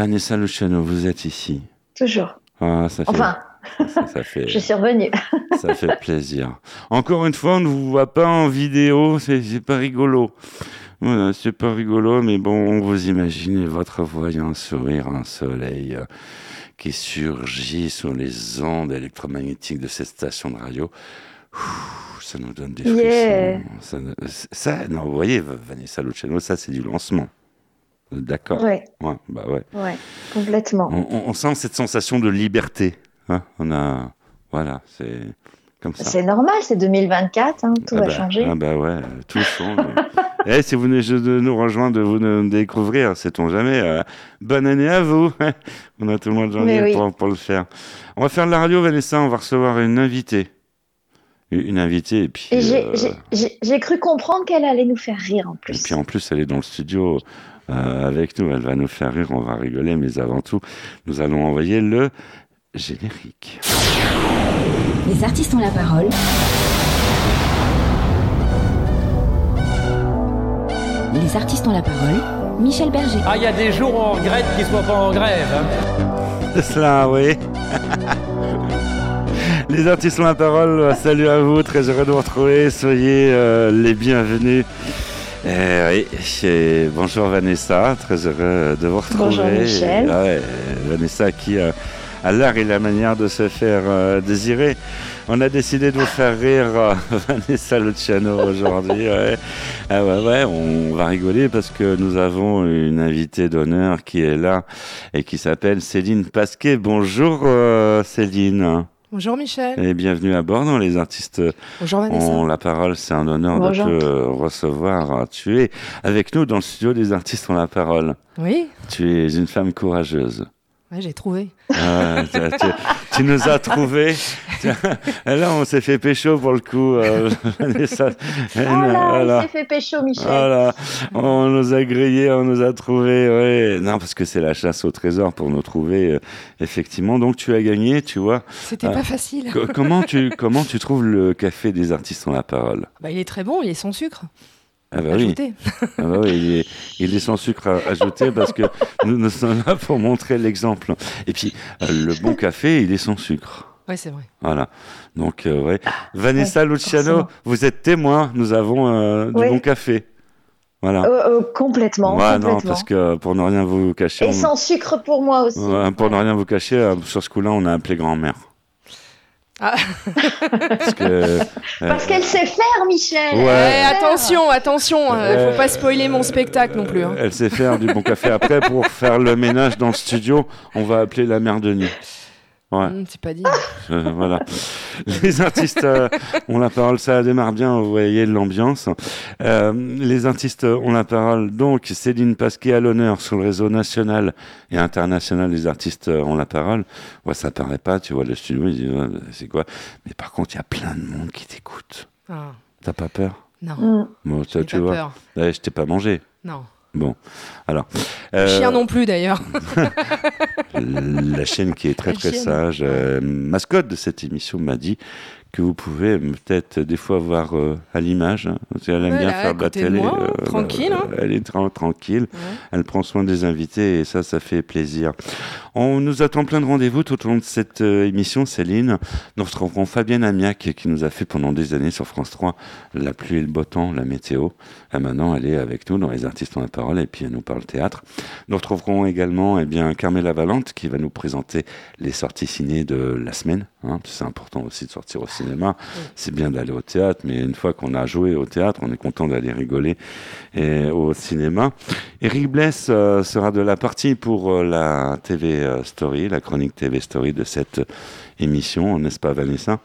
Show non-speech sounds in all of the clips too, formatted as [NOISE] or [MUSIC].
Vanessa Luciano, vous êtes ici. Toujours. Ah, ça fait, Enfin, ça, [LAUGHS] ça fait, je suis revenue. [LAUGHS] ça fait plaisir. Encore une fois, on ne vous voit pas en vidéo, c'est pas rigolo. Voilà, c'est pas rigolo, mais bon, on vous imagine votre un sourire, un soleil euh, qui surgit sur les ondes électromagnétiques de cette station de radio. Ouh, ça nous donne des frissons. Yeah. Ça, ça, non, vous voyez, Vanessa Luciano, ça c'est du lancement. D'accord. Ouais, Ouais, bah ouais. ouais, complètement. On, sent cette sensation de liberté. hein. on a, voilà, c'est comme ça. C'est normal, c'est 2024, hein, tout ah va bah, changer. Ah bah ouais, tout change. [LAUGHS] Eh, si vous venez de nous rejoindre, de vous nous découvrir, sait-on jamais. euh, bonne année à vous. [LAUGHS] on a tout le mois de janvier oui. pour, pour le faire. On va faire de la radio, Vanessa. On va recevoir une invitée. Une invitée, et puis, Et j'ai- euh, cru comprendre qu'elle allait nous faire rire en et plus. puis en plus, elle est dans le studio avec nous. Elle va nous faire rire, on va rigoler, mais avant tout, nous allons envoyer le générique. Les artistes ont la parole. Les artistes ont la parole. Michel Berger. Ah, il y a des jours où on regrette qu'ils soient pas en grève. hein. C'est cela, oui. [LAUGHS] Les artistes ont la parole. Salut à vous, très heureux de vous retrouver. Soyez euh, les bienvenus. Eh oui, et bonjour Vanessa, très heureux de vous retrouver. Bonjour Michel. Ah ouais, Vanessa qui euh, a l'art et la manière de se faire euh, désirer. On a décidé de vous faire rire euh, [LAUGHS] Vanessa Luciano aujourd'hui. Ouais. Ah ouais, ouais, on va rigoler parce que nous avons une invitée d'honneur qui est là et qui s'appelle Céline Pasquet. Bonjour euh, Céline Bonjour Michel. et bienvenue à bord dans Les Artistes Bonjour Vanessa. ont la parole. C'est un honneur Bonjour. de te recevoir. Tu es avec nous dans le studio des Artistes ont la parole. Oui, Tu es une femme courageuse. Ouais, j'ai trouvé. Ah, tu, tu- tu nous as trouvés. [LAUGHS] Là, on s'est fait pécho pour le coup. euh, [LAUGHS] Voilà. il s'est fait pécho, Michel. Voilà, on nous a grillés, on nous a trouvés. Ouais. Non, parce que c'est la chasse au trésor pour nous trouver, euh, effectivement. Donc tu as gagné, tu vois. C'était Ah. pas facile. Co- comment tu comment tu trouves le café des artistes ont la parole? Bah, il est très bon, il est sans sucre. Ah bah oui. Ah bah oui, il, est, il est sans sucre à- ajouté parce que nous, nous sommes là pour montrer l'exemple. Et puis euh, le bon café, il est sans sucre. Ouais, c'est vrai. Voilà. Donc, euh, ouais. Vanessa Luciano, forcément. vous êtes témoin. Nous avons euh, du Oui. bon café. Voilà. Euh, euh, complètement, Ouais, non, parce que pour ne rien vous cacher, Et on- sans sucre pour moi aussi. Ouais, pour ne rien vous cacher, euh, sur ce coup-là, on a appelé grand-mère. Ah. Parce [LAUGHS] euh, Parce qu'elle sait faire, Michel. Ouais. Attention, attention, euh, Euh, faut pas spoiler mon spectacle non plus. hein. Elle sait faire du bon café. Après, pour faire le ménage dans le studio, on va appeler la mère de nuit. Ouais, Hum, c'est pas dit. euh, voilà. [LAUGHS] Les artistes euh, ont la parole, ça démarre bien, vous voyez l'ambiance. Euh, les artistes ont la parole, donc Céline Pasquet à l'honneur sur le réseau national et international des artistes ont la parole. Ouais, ça paraît pas, tu vois le studio, ils disent, ouais, c'est quoi? Mais par contre, il y a plein de monde qui t'écoute. Ah, T'as pas peur? Non. Bon, ça, tu pas vois. peur. Ouais, je t'ai pas mangé. Non. Bon, alors. Le euh, Chien non plus d'ailleurs. [LAUGHS] La chaîne qui est très La très chienne. sage, euh, mascotte de cette émission, m'a dit que vous pouvez peut-être des fois voir euh, à l'image. hein, qu'elle aime Ouais, bien faire côté de télé. moi, tranquille, hein. Elle est tra- tranquille. Ouais. Elle prend soin des invités et ça, ça fait plaisir. On nous attend plein de rendez-vous tout au long de cette euh, émission, Céline. Nous retrouverons Fabienne Amiac qui nous a fait pendant des années sur France 3 la pluie et le beau temps, la météo. Et maintenant, elle est avec nous dans Les Artistes ont la parole et puis elle nous parle théâtre. Nous retrouverons également eh bien, Carmela Valente qui va nous présenter les sorties ciné de la semaine. hein. C'est important aussi de sortir au cinéma. C'est bien d'aller au théâtre, mais une fois qu'on a joué au théâtre, on est content d'aller rigoler et au cinéma. Eric Bless euh, sera de la partie pour euh, la TV euh, Story, la chronique TV Story de cette émission, n'est-ce pas Vanessa?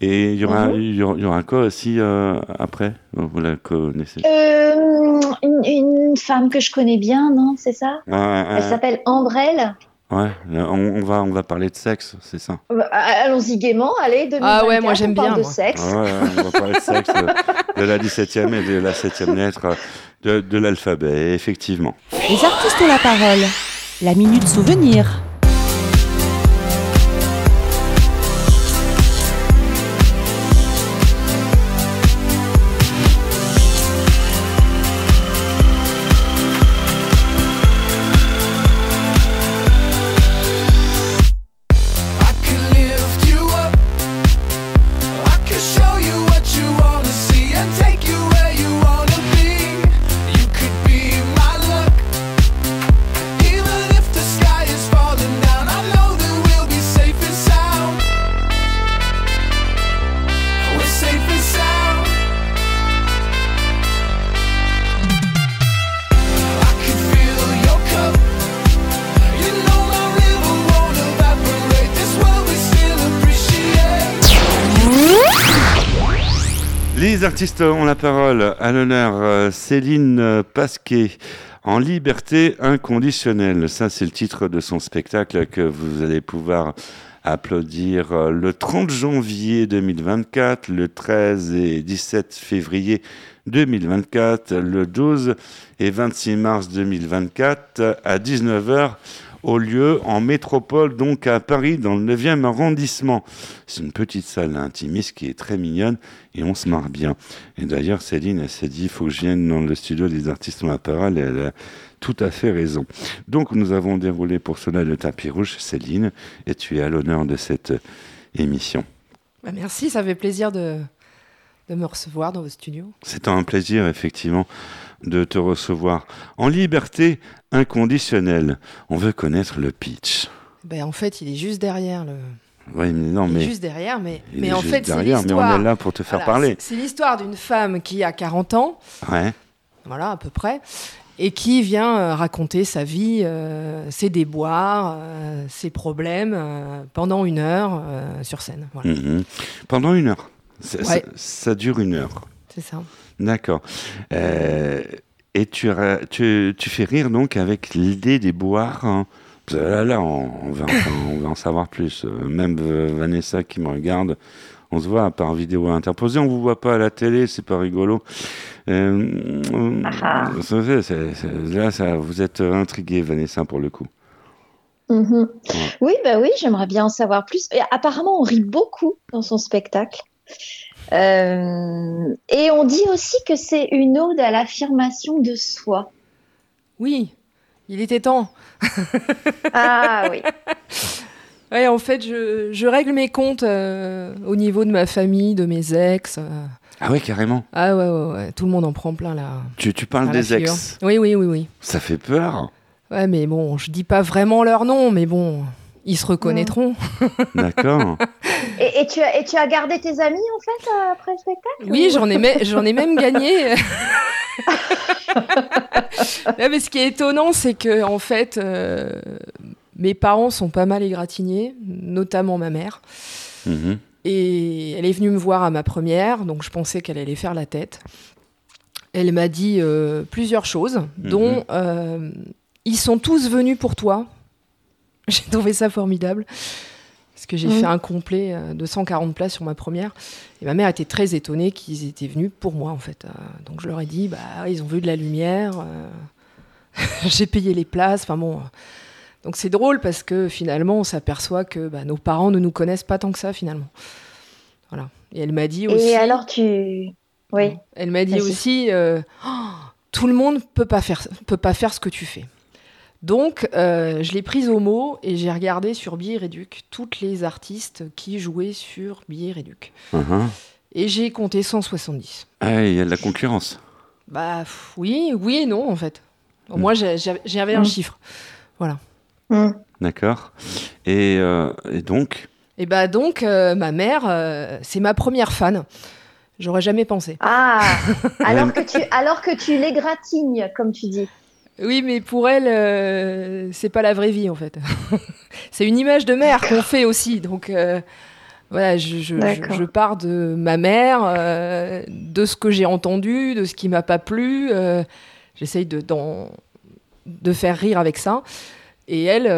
Et il y aura, Mhm. il y aura, il y aura quoi aussi euh, après? Vous la connaissez? Euh, une, une femme que je connais bien, non C'est ça? Ah, ah, Elle s'appelle Ambrelle. Ouais, on, on va, on va parler de sexe, c'est ça. Euh, Allons-y gaiement, allez, 2024, Ah ouais, moi, j'aime on parle bien, de moi. sexe. Ah ouais, on va parler de sexe, euh, de la 17e et de la 7e lettre euh, de, de l'alphabet, effectivement. Les artistes ont la parole. La minute souvenir. Les artistes ont la parole. À l'honneur, euh, Céline Pasquet. En liberté inconditionnelle. Ça, c'est le titre de son spectacle que vous allez pouvoir applaudir euh, le 30 janvier 2024, le 13 et 17 février 2024, le 12 et 26 mars 2024 à 19h au lieu en métropole, donc à Paris, dans le 9e arrondissement. C'est une petite salle intimiste qui est très mignonne et on se marre bien. Et d'ailleurs, Céline, elle s'est dit, il faut que je vienne dans le studio des artistes en parole et elle a tout à fait raison. Donc, nous avons déroulé pour cela le tapis rouge, Céline, et tu es à l'honneur de cette émission? Bah, merci, ça fait plaisir de, de me recevoir dans vos studios. C'est un plaisir, effectivement, de te recevoir en liberté inconditionnelle. On veut connaître le pitch. Ben, en fait, il est juste derrière le. Oui, mais non, il mais. est juste derrière, mais, il mais est en juste fait, c'est mais on l'histoire. est là pour te faire Voilà, parler. c'est- l'histoire d'une femme qui a 40 ans, Ouais. voilà, à peu près, et qui vient euh, raconter sa vie, euh, ses déboires, euh, ses problèmes, euh, pendant une heure sur scène. Voilà, Mhm. Pendant une heure. Ça, ça- Ouais. ça dure une heure. c'est ça. D'accord. Euh, et tu, ra- tu, tu fais rire donc avec l'idée des boires. hein. Là, là on, on va, enfin, on va en savoir plus. Euh, Même euh, Vanessa qui me regarde, on se voit par vidéo interposée. On vous voit pas à la télé, c'est pas rigolo. Euh, c'est- c'est- là, ça, vous êtes intriguée, Vanessa, pour le coup. Mhm. Oui, bah oui, j'aimerais bien en savoir plus. Et apparemment, on rit beaucoup dans son spectacle. Euh, et on dit aussi que c'est une ode à l'affirmation de soi. Oui, il était temps. [LAUGHS] Ah oui. [LAUGHS] Ouais, en fait, je, je règle mes comptes euh, au niveau de ma famille, de mes ex. euh. Ah oui, carrément. Ah ouais, ouais, ouais, tout le monde en prend plein là. Tu, tu parles des ex. Oui, oui, oui, oui. Ça fait peur. Ouais, mais bon, je dis pas vraiment leur nom, mais bon, ils se reconnaîtront. [LAUGHS] D'accord. Et, et tu as, et tu as gardé tes amis en fait euh, après le spectacle Oui, ou- j'en ai, me- j'en ai même gagné. [LAUGHS] [LAUGHS] Mais ce qui est étonnant, c'est que en fait, euh, mes parents sont pas mal égratignés, notamment ma mère. Mhm. Et elle est venue me voir à ma première, donc je pensais qu'elle allait faire la tête. Elle m'a dit euh, plusieurs choses, dont euh, ils sont tous venus pour toi. [LAUGHS] J'ai trouvé ça formidable. Parce que j'ai Mhm. fait un complet euh, de 140 places sur ma première. Et ma mère était très étonnée qu'ils étaient venus pour moi, en fait. Euh, donc je leur ai dit, bah, ils ont vu de la lumière. euh, [LAUGHS] j'ai payé les places. Enfin bon. Donc c'est drôle parce que finalement, on s'aperçoit que bah, nos parents ne nous connaissent pas tant que ça, finalement. Voilà. Et elle m'a dit aussi. Et alors tu. Oui. Elle m'a dit aussi, euh, Oh, tout le monde peut pas faire peut pas faire ce que tu fais. Donc, euh, je l'ai prise au mot et j'ai regardé sur Billet Réduc toutes les artistes qui jouaient sur Billet Réduc. Mhm. Et j'ai compté 170. Ah, il y a de la concurrence. Bah pff, oui, oui et non en fait. Au moins j'ai- j'ai- j'avais un Mm. chiffre. Hmm. D'accord. Et, euh, et donc, Et bah donc euh, ma mère, euh, c'est ma première fan. J'aurais jamais pensé. Ah, [LAUGHS] alors que tu, alors que tu l'égratignes, comme tu dis. Oui, mais pour elle, euh, c'est pas la vraie vie en fait. [LAUGHS] c'est une image de mère qu'on fait aussi. Donc euh, voilà, je, je- je- D'accord. je pars de ma mère, euh, de ce que j'ai entendu, de ce qui m'a pas plu. J'essaye de, faire rire avec ça. Et elle,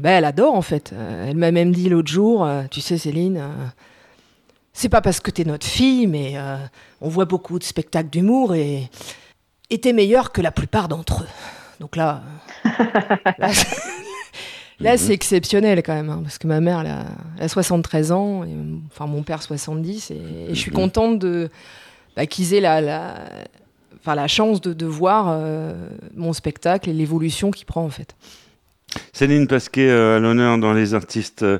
bah, elle adore en fait. Elle m'a même dit l'autre jour, tu sais Céline, c'est pas parce que t'es notre fille, mais on voit beaucoup de spectacles d'humour et et t'es meilleure que la plupart d'entre eux. Donc là, [LAUGHS] là, c'est- là, c'est exceptionnel quand même, hein, parce que ma mère, elle a, elle a 73 ans, et, enfin mon père 70, et, et je suis Mhm. contente de bah, qu'ils aient la, la, enfin, la chance de, de voir euh, mon spectacle et l'évolution qu'il prend en fait. Céline Pasquet, euh, à l'honneur dans Les artistes euh,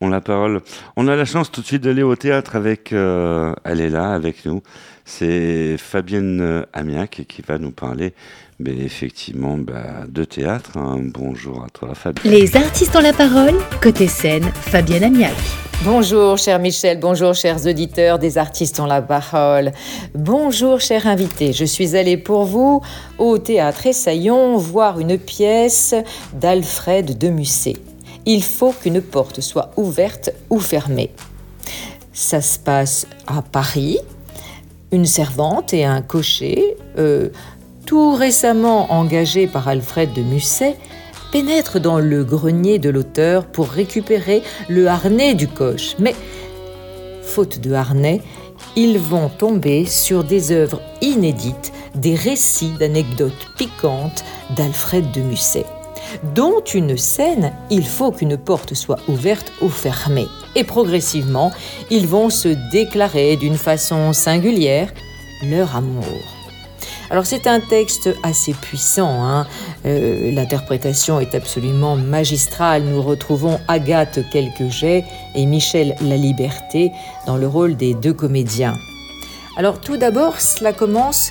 ont la parole. On a la chance tout de suite d'aller au théâtre avec. elle est là avec nous. C'est Fabienne euh, Amiac qui va nous parler, mais effectivement, bah, de théâtre. hein. Bonjour à toi, Fabienne. Les artistes ont la parole, côté scène, Fabienne Amiac. Bonjour cher Michel, bonjour chers auditeurs des artistes en la parole. Bonjour cher invité, je suis allée pour vous au théâtre Essaillon voir une pièce d'Alfred de Musset. Il faut qu'une porte soit ouverte ou fermée. Ça se passe à Paris Une servante et un cocher, euh, tout récemment engagés par Alfred de Musset, pénètrent dans le grenier de l'auteur pour récupérer le harnais du coche. Mais, faute de harnais, ils vont tomber sur des œuvres inédites, des récits d'anecdotes piquantes d'Alfred de Musset, dont une scène, il faut qu'une porte soit ouverte ou fermée. Et progressivement, ils vont se déclarer d'une façon singulière leur amour. Alors c'est un texte assez puissant, hein. euh, l'interprétation est absolument magistrale. Nous retrouvons Agathe Quelquejet et Michel Laliberté dans le rôle des deux comédiens. Alors tout d'abord, cela commence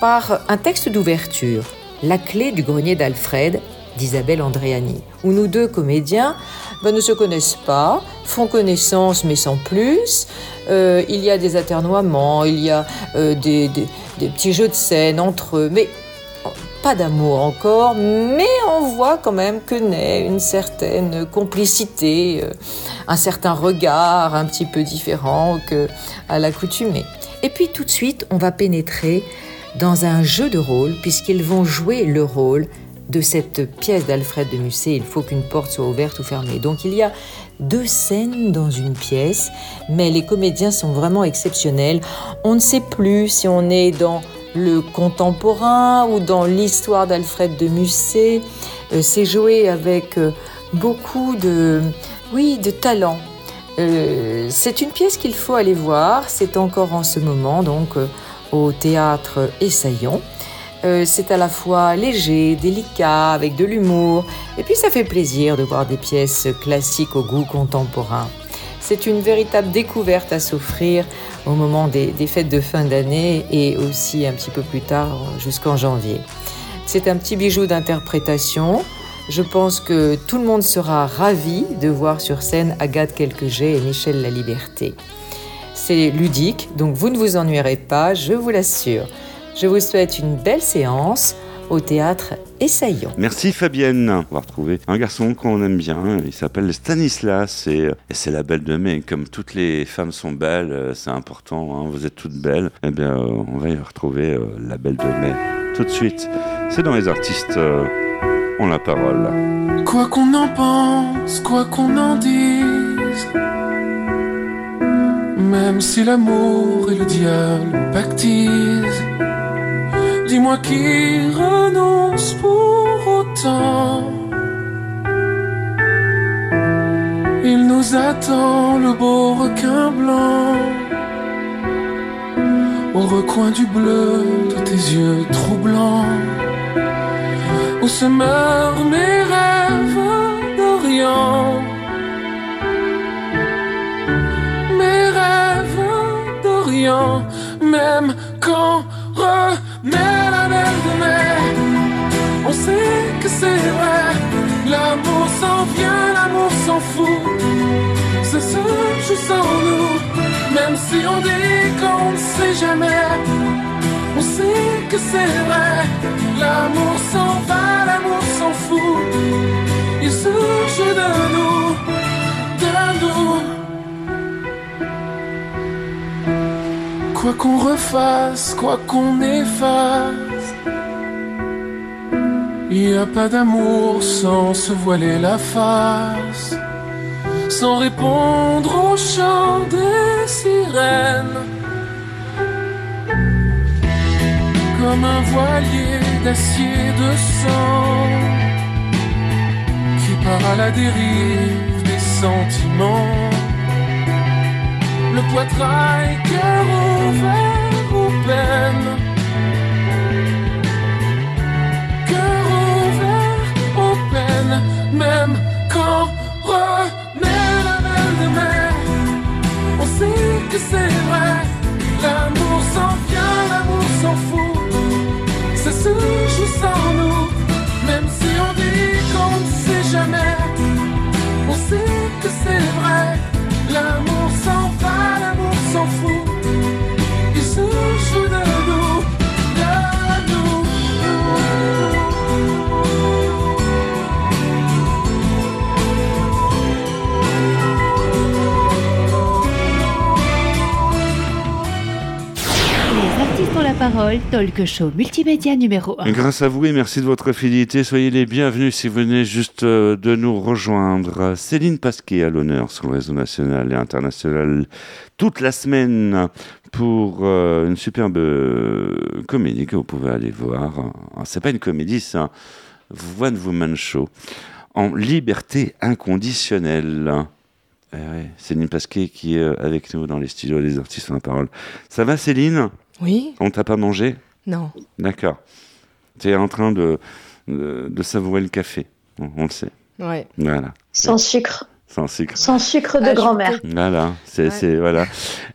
par un texte d'ouverture, La clé du grenier d'Alfred d'Isabelle Andréani, où nous deux comédiens ben, ne se connaissent pas, font connaissance mais sans plus. Euh, il y a des aternoiements, il y a euh, des, petits jeux de scène entre eux, mais pas d'amour encore, mais on voit quand même que naît une certaine complicité, euh, un certain regard un petit peu différent que à l'accoutumée. Et puis tout de suite, on va pénétrer dans un jeu de rôle, puisqu'ils vont jouer le rôle de cette pièce d'Alfred de Musset, il faut qu'une porte soit ouverte ou fermée. Donc il y a deux scènes dans une pièce, mais les comédiens sont vraiment exceptionnels. On ne sait plus si on est dans le contemporain ou dans l'histoire d'Alfred de Musset. Euh, c'est joué avec euh, beaucoup de, oui, de talent. Euh, c'est une pièce qu'il faut aller voir. C'est encore en ce moment, donc au théâtre Essaillon. Euh, c'est à la fois léger, délicat, avec de l'humour, et puis ça fait plaisir de voir des pièces classiques au goût contemporain. C'est une véritable découverte à s'offrir au moment des, fêtes de fin d'année et aussi un petit peu plus tard jusqu'en janvier. C'est un petit bijou d'interprétation. Je pense que tout le monde sera ravi de voir sur scène Agathe Quelquejet et Michel Laliberté. C'est ludique, donc vous ne vous ennuierez pas, je vous l'assure. Je vous souhaite une belle séance au théâtre Essaillons. Merci Fabienne. On va retrouver un garçon qu'on aime bien. Il s'appelle Stanislas et, c'est la belle de mai. Comme toutes les femmes sont belles, euh, c'est important. Hein. vous êtes toutes belles. Eh bien, euh, on va y retrouver euh, la belle de mai tout de suite. C'est dans les artistes ont la parole. Quoi qu'on en pense, quoi qu'on en dise, même si l'amour et le diable pactisent Dis-moi qui renonce pour autant. Il nous attend le beau requin blanc au recoin du bleu de tes yeux troublants où se meurent mes rêves d'Orient. Mes rêves d'Orient, même quand mais la belle de mer, on sait que c'est vrai. L'amour s'en vient, l'amour s'en fout. C'est ce jeu sans nous, même si on dit qu'on ne sait jamais. On sait que c'est vrai. L'amour s'en va, l'amour s'en fout. Il se de nous, de nous. Quoi qu'on refasse, quoi qu'on efface, il n'y a pas d'amour sans se voiler la face, sans répondre au chant des sirènes. Comme un voilier d'acier de sang. Qui part à la dérive des sentiments le poitrail, cœur ouvert aux peines. Cœur ouvert aux peines, même quand renaît la belle de mer. On sait que c'est vrai, l'amour s'en vient, l'amour s'en fout. C'est ce joue sans nous, même si on dit qu'on ne sait jamais. On sait que c'est vrai, l'amour s'en s'en fout. Il se parole, talk show multimédia numéro 1. Grâce à vous et merci de votre fidélité. Soyez les bienvenus si vous venez juste euh, de nous rejoindre. Céline Pasquet à l'honneur sur le réseau national et international toute la semaine pour euh, une superbe euh, comédie que vous pouvez aller voir. Ah, C'est pas une comédie, c'est un One Woman Show en liberté inconditionnelle. Eh Céline Pasquet qui est avec nous dans les studios des artistes en la parole. Ça va Céline? Oui On t'a pas mangé? Non. D'accord. Tu es en train de, de, de savourer le café. On, on le sait. Ouais. Voilà. Sans sucre. Sans sucre. Sans sucre de Ah, grand-mère. Voilà, c'est Ouais. c'est- voilà.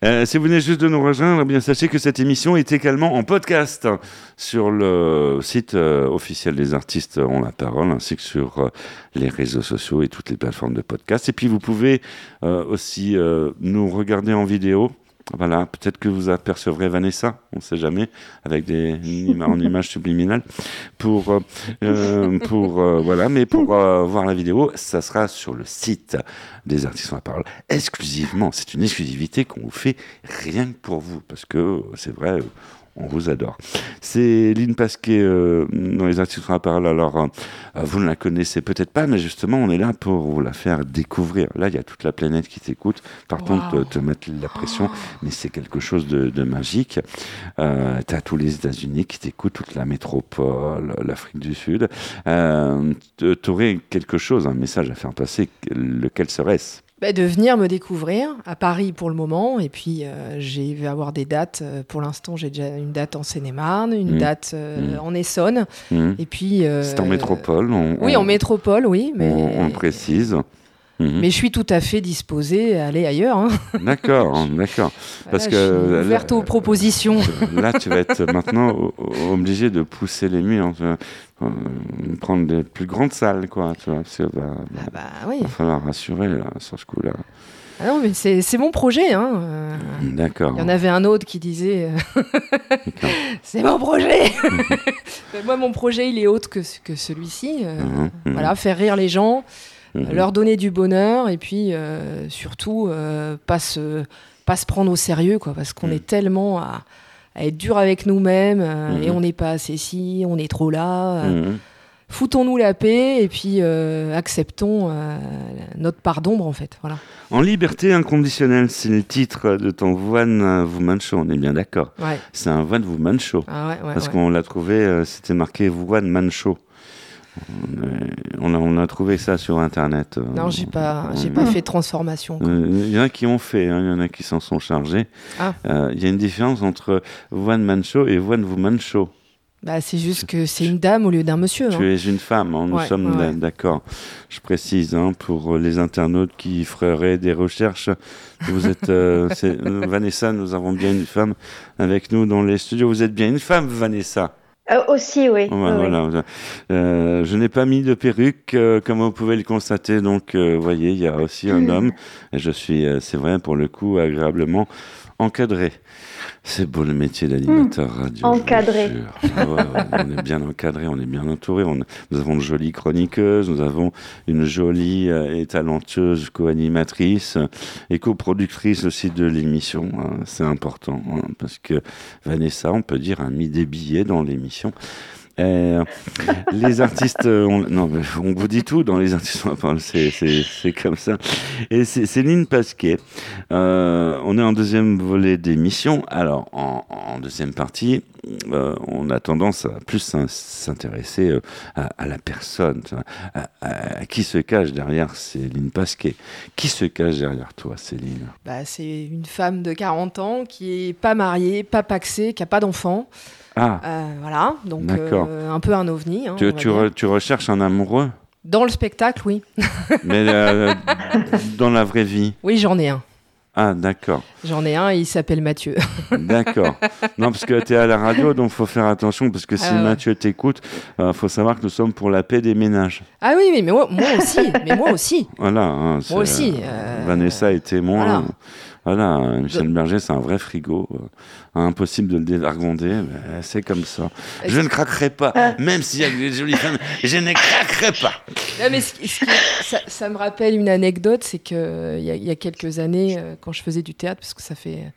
Euh, si vous venez juste de nous rejoindre, eh bien sachez que cette émission est également en podcast sur le site euh, officiel des artistes ont la parole, ainsi que sur euh, les réseaux sociaux et toutes les plateformes de podcast. Et puis vous pouvez euh, aussi euh, nous regarder en vidéo. Voilà, peut-être que vous apercevrez Vanessa, on ne sait jamais, avec des en images subliminales. Pour, euh, euh, pour euh, voilà, mais pour voir la vidéo, ça sera sur le site des artistes en la parole exclusivement. C'est une exclusivité qu'on vous fait rien que pour vous, parce que c'est vrai, on vous adore. C'est Lynn Pasquet euh, dans les en la parole. Alors, euh, euh, vous ne la connaissez peut-être pas, mais justement, on est là pour vous la faire découvrir. Là, il y a toute la planète qui t'écoute. Par contre, Wow. te, te mettre la pression, mais c'est quelque chose de, de magique. Euh, tu as tous les États-Unis qui t'écoutent, toute la métropole, l'Afrique du Sud. Euh, tu aurais quelque chose, un message à faire passer. Lequel serait-ce? Bah, de venir me découvrir à Paris pour le moment. Et puis, euh, j'ai vais avoir des dates. euh, Pour l'instant, j'ai déjà une date en Seine-et-Marne, une Mm. date euh, Mm. en Essonne. Hmm Et puis. C'est en métropole. On, Oui, on- en métropole, oui. Mais, on, on le précise. Mhm. mais je suis tout à fait disposée à aller ailleurs. hein. [LAUGHS] D'accord, d'accord. Parce Voilà, que je suis là- ouverte aux propositions. Là, tu vas être maintenant obligé de pousser les murs, euh, prendre des plus grandes salles, quoi. Tu vois, parce que bah, bah, Ah bah oui. va falloir rassurer là, sur ce coup-là. Ah non, mais c'est mon projet. Hein. euh. D'accord. Il y en avait un autre qui disait euh. [LAUGHS] C'est mon projet [LAUGHS] Moi, mon projet, il est autre que, ce- que celui-ci. euh, Mhm, mhm, Voilà, faire rire les gens, mhm. leur donner du bonheur et puis euh, surtout euh, pas, se, pas se prendre au sérieux, quoi, parce qu'on Mhm. est tellement à, à être dur avec nous-mêmes euh, Mhm. et on n'est pas assez ci, on est trop là. Mhm. Foutons-nous la paix et puis acceptons notre part d'ombre, en fait. Voilà. En liberté inconditionnelle, c'est le titre de ton One Woman Show, on est bien d'accord. Ouais. C'est un One Woman Show. Ah ouais, ouais, Parce qu'on l'a trouvé, c'était marqué One Man Show. On, a, on a trouvé ça sur Internet. euh, Non, j'ai pas, j'ai pas fait de transformation. Euh, Il y en a qui ont fait, hein, il y en a qui s'en sont chargés. Ah. Euh, Il y a une différence entre One Man Show et One Woman Show. Bah, c'est juste que c'est une dame au lieu d'un monsieur. hein. Tu es une femme, hein, nous Ouais, sommes ouais, d'accord. Je précise hein, pour les internautes qui feraient des recherches. Vous êtes euh, Vanessa, nous avons bien une femme avec nous dans les studios. Vous êtes bien une femme, Vanessa. Euh, aussi, oui. Ouais, oui, oui. voilà. Euh, je n'ai pas mis de perruque, euh, comme vous pouvez le constater. Donc, vous voyez, il y a aussi un Mhm. homme. Et je suis, c'est vrai, pour le coup, agréablement encadré. C'est beau le métier d'animateur radio. je vous Encadré. Ah ouais, on est bien encadré, on est bien entouré. On nous avons de jolies chroniqueuses, nous avons une jolie euh, et talentueuse co-animatrice et coproductrice aussi de l'émission. hein. C'est important hein, parce que Vanessa, on peut dire, a mis des billets dans l'émission. Euh, les artistes, euh, on, non, on vous dit tout dans les artistes, c'est, comme ça. Et c'est Céline Pasquet. Euh, on est en deuxième volet d'émission. Alors, en, deuxième partie, on a tendance à plus s'in- s'intéresser à, la personne, à, qui se cache derrière Céline Pasquet. Qui se cache derrière toi, Céline? Bah, c'est une femme de 40 ans qui est pas mariée, pas paxée, qui a pas d'enfant. Ah, Euh, voilà, donc euh, un peu un ovni. hein, tu, tu, dire. re- tu recherches un amoureux, Dans le spectacle, oui. [LAUGHS] mais euh, dans la vraie vie. Oui, j'en ai un. Ah, d'accord. J'en ai un il s'appelle Mathieu. [LAUGHS] D'accord. Non, parce que tu es à la radio, donc faut faire attention, parce que si Ah ouais. Mathieu t'écoute, il faut savoir que nous sommes pour la paix des ménages. ah oui, oui, mais moi, moi aussi. mais moi aussi. Voilà. hein, Moi aussi. euh, euh, Vanessa est témoin. voilà. Voilà, Michel Berger, c'est un vrai frigo. euh, impossible de le dévergonder, mais c'est comme ça. Je ne craquerai pas, même s'il y a des jolies femmes, je ne craquerai pas. Non, mais ce qui- ce qui- ça, ça me rappelle une anecdote, c'est que euh, il y, a- y a quelques années, euh, quand je faisais du théâtre, parce que ça fait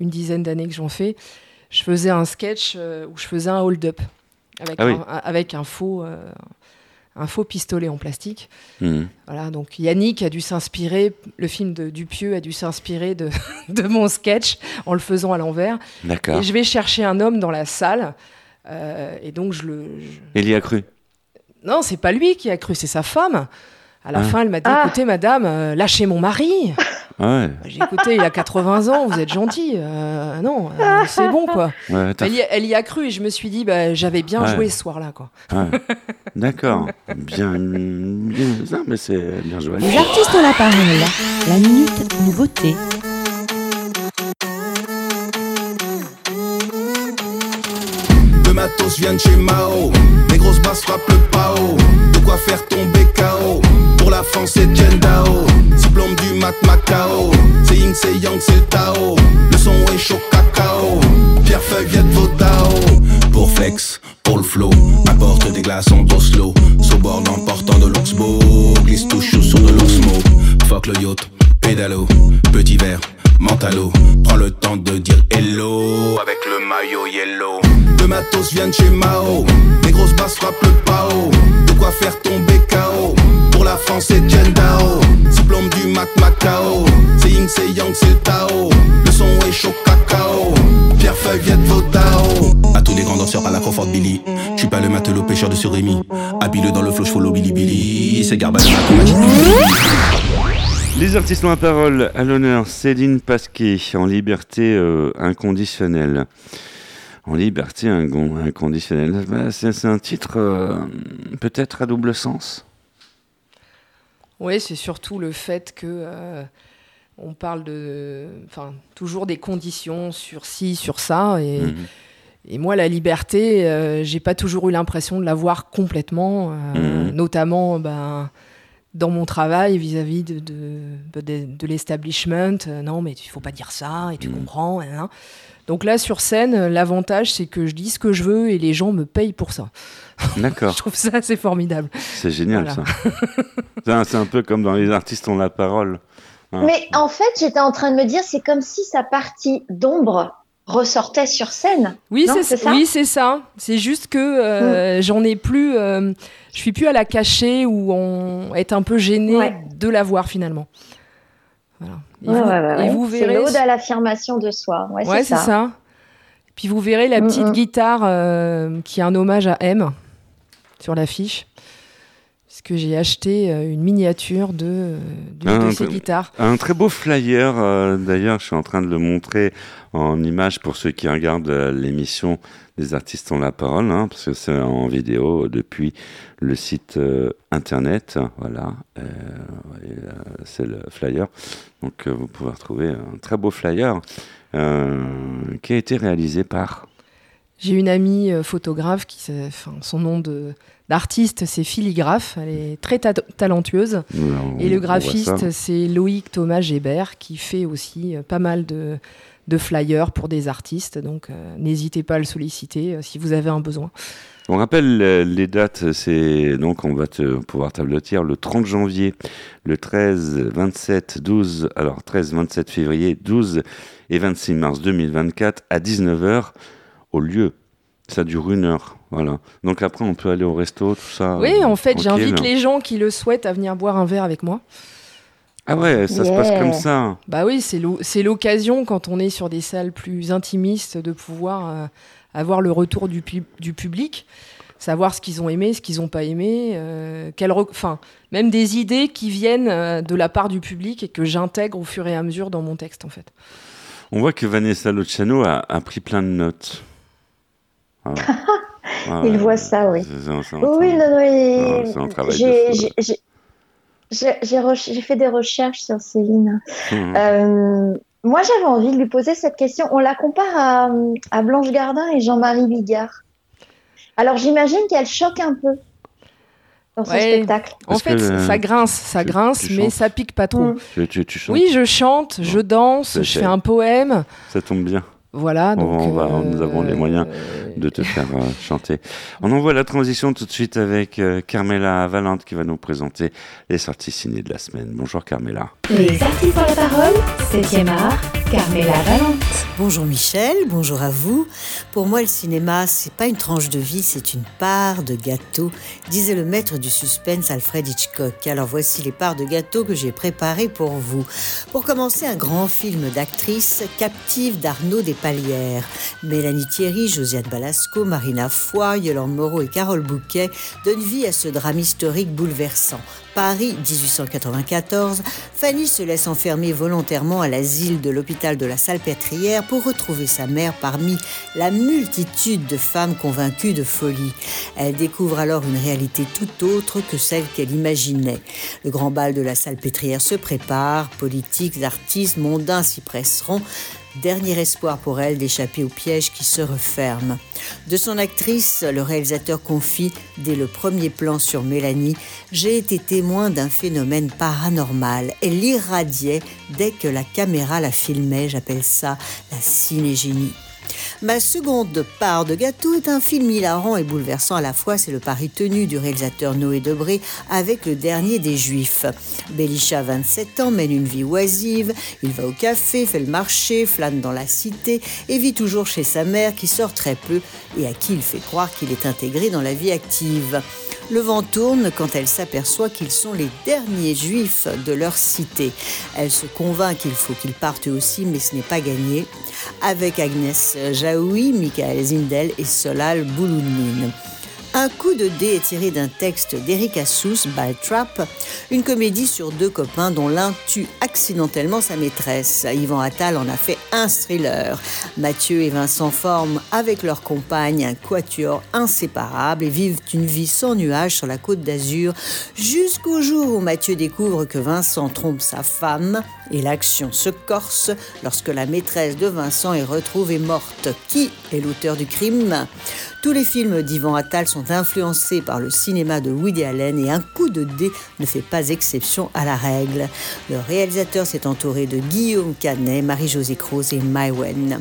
une dizaine d'années que j'en fais, je faisais un sketch euh, où je faisais un hold-up avec, Ah oui. un, avec un faux, euh, un faux pistolet en plastique. Mhm. Voilà, donc Yannick a dû s'inspirer, le film de Dupieux a dû s'inspirer de, [LAUGHS] de mon sketch en le faisant à l'envers. D'accord. Et je vais chercher un homme dans la salle. euh, et donc je le. je- Il y a cru? Non, c'est pas lui qui a cru, c'est sa femme. À la Ah. fin, elle m'a dit Ah. écoutez, madame, euh, lâchez mon mari. Ah ouais. J'ai écouté, il a 80 ans, vous êtes gentil. Euh, non, euh, c'est bon, quoi. Ouais, Elle y, elle y a cru et je me suis dit, bah, j'avais bien Ouais. joué ce soir-là, quoi. ouais. D'accord. Bien, bien. Non, mais c'est bien joué. Les artistes ont la parole. La minute nouveauté. Vient de chez Mao. Les grosses basses frappent le pao. De quoi faire tomber KO. Pour la France, c'est Dao. Diplôme du mat Macao. C'est Ying, c'est Yang, c'est le Tao. Le son est chaud cacao. Pierre Feuille vient de Vodao. Pour flex, pour le flow. Apporte des glaçons d'Oslo. Sur bord d'emportant de l'Oxbow. Glisse tout chaud sur de l'Oxmo. Fuck le yacht, pédalo. Petit verre, mentalo. Prends le temps de dire hello. Avec le maillot yellow. Le matos vient de chez Mao. Les grosses basses frappent le pao. De quoi faire tomber KO. Pour la France, c'est Dao. Diplôme du mat Macao. C'est Ying, c'est Yang, c'est Tao. Le son est chaud cacao. Pierre Feuille vient de Vodao. À tous les grands danseurs à la confort Billy. Je suis pas le matelot pêcheur de surimi. Habile dans le flow, follow Billy Billy. C'est Garba de ma magique. Les artistes ont la parole. À l'honneur, Céline Pasquet, en liberté euh, inconditionnelle. En liberté inconditionnelle. Bah, c'est un titre euh, peut-être à double sens? Oui, c'est surtout le fait que euh, on parle de, enfin, toujours des conditions sur ci, sur ça, et, Mhm. et moi, la liberté, j'ai pas toujours eu l'impression de l'avoir complètement, Mhm. notamment, ben, dans mon travail vis-à-vis de, de, de, de l'establishment. Euh, non, mais il faut pas dire ça, et tu Mhm. comprends. hein, hein. Donc là, sur scène, euh, l'avantage, c'est que je dis ce que je veux et les gens me payent pour ça. [LAUGHS] D'accord, Je trouve ça assez formidable. c'est génial Voilà. ça. C'est un- c'est un peu comme dans Les artistes ont la parole. Hein. Mais en fait, j'étais en train de me dire, c'est comme si sa partie d'ombre ressortait sur scène. Oui, c'est c'est ça Oui, c'est ça. C'est juste que euh, j'en ai plus. euh, je suis plus à la cacher ou on être un peu gêné Ouais. de la voir finalement. Voilà. Et, Ouais, vous, ouais, ouais, et ouais. vous C'est verrez. l'ode à l'affirmation de soi. Ouais, Ouais, c'est c'est ça. ça. Puis vous verrez la Mm, petite mm. guitare euh, qui est un hommage à M sur l'affiche. Puisque j'ai acheté euh, une miniature de, euh, Ah, de un ces guitares. Un très beau flyer, euh, d'ailleurs, je suis en train de le montrer en image pour ceux qui regardent euh, l'émission des artistes ont la parole, hein, parce que c'est en vidéo depuis le site euh, internet, voilà, euh, c'est le flyer, donc euh, vous pouvez retrouver un très beau flyer qui a été réalisé par... J'ai une amie photographe qui, enfin, son nom de d'artiste, c'est Filigraphe. Elle est très ta- talentueuse. Et le graphiste, c'est Loïc Thomas Gébert, qui fait aussi pas mal de, de flyers pour des artistes. Donc, euh, n'hésitez pas à le solliciter euh, si vous avez un besoin. On rappelle euh, les dates, c'est donc on va te pouvoir tabletir le 30 janvier, le 13, 27, 12, alors 13, 27 février, 12 et 26 mars 2024 à 19h au lieu. Ça dure une heure, voilà. Donc après on peut aller au resto, tout ça. oui, en fait, j'invite les gens qui le souhaitent à venir boire un verre avec moi. Ah ouais, ça se passe comme ça. Bah oui, c'est l'o- c'est l'occasion, quand on est sur des salles plus intimistes, de pouvoir euh, avoir le retour du, pu- du public, savoir ce qu'ils ont aimé, ce qu'ils n'ont pas aimé, euh, enfin, même des idées qui viennent euh, de la part du public et que j'intègre au fur et à mesure dans mon texte, en fait. On voit que Vanessa Luciano a, a pris plein de notes. Voilà. [LAUGHS] Ah Il voit ça, oui. c'est- un Oui, non, non, et- Ah, c'est un travail j'ai- fait des recherches sur Céline. Hum. Euh, moi, j'avais envie de lui poser cette question. On la compare à, à Blanche Gardin et Jean-Marie Bigard. Alors, j'imagine qu'elle choque un peu dans Ouais. spectacle. En fait, que, euh, ça grince, ça tu- grince, tu mais chantes ça pique pas trop. Tu, tu, tu chantes Oui, je chante, je danse, je fais un poème. Ça tombe bien Voilà, On donc. va- on va- nous avons les moyens euh, de te faire euh, chanter. On envoie la transition tout de suite avec euh, Carmela Valente qui va nous présenter les sorties ciné de la semaine. Bonjour Carmela. Les artistes ont la parole, 7e art, Carmela Valente. Bonjour Michel, bonjour à vous. Pour moi, le cinéma, c'est pas une tranche de vie, c'est une part de gâteau, disait le maître du suspense Alfred Hitchcock. Alors voici les parts de gâteau que j'ai préparées pour vous. Pour commencer, un grand film d'actrice captive d'Arnaud Despalières. Mélanie Thierry, Josiane Balasco, Marina Foy, Yolande Moreau et Carole Bouquet donnent vie à ce drame historique bouleversant. Paris 1894, Fanny se laisse enfermer volontairement à l'asile de l'hôpital de la Salpêtrière pour retrouver sa mère parmi la multitude de femmes convaincues de folie. Elle découvre alors une réalité tout autre que celle qu'elle imaginait. Le grand bal de la Salpêtrière se prépare, politiques, artistes, mondains s'y presseront. Dernier espoir pour elle d'échapper au piège qui se referme. De son actrice, le réalisateur confie dès le premier plan sur Mélanie J'ai été témoin d'un phénomène paranormal. Elle irradiait dès que la caméra la filmait. J'appelle ça la cinégénie. Ma seconde part de gâteau est un film hilarant et bouleversant à la fois. C'est le pari tenu du réalisateur Noé Debré avec le dernier des Juifs. Belisha, 27 ans, mène une vie oisive. Il va au café, fait le marché, flâne dans la cité et vit toujours chez sa mère qui sort très peu et à qui il fait croire qu'il est intégré dans la vie active. Le vent tourne quand elle s'aperçoit qu'ils sont les derniers juifs de leur cité. Elle se convainc qu'il faut qu'ils partent aussi, mais ce n'est pas gagné. Avec Agnès Jaoui, Michael Zindel et Solal Boulounine. Un coup de dé est tiré d'un texte d'Eric Assous, Trap, une comédie sur deux copains dont l'un tue accidentellement sa maîtresse. Yvan Attal en a fait un thriller. Mathieu et Vincent forment avec leur compagne un quatuor inséparable et vivent une vie sans nuages sur la côte d'Azur jusqu'au jour où Mathieu découvre que Vincent trompe sa femme et l'action se corse lorsque la maîtresse de Vincent est retrouvée morte. Qui est l'auteur du crime? Tous les films d'Ivan Attal sont influencés par le cinéma de Woody Allen et un coup de dé ne fait pas exception à la règle. Le réalisateur s'est entouré de Guillaume Canet, Marie-Josée Croze et Maïwen.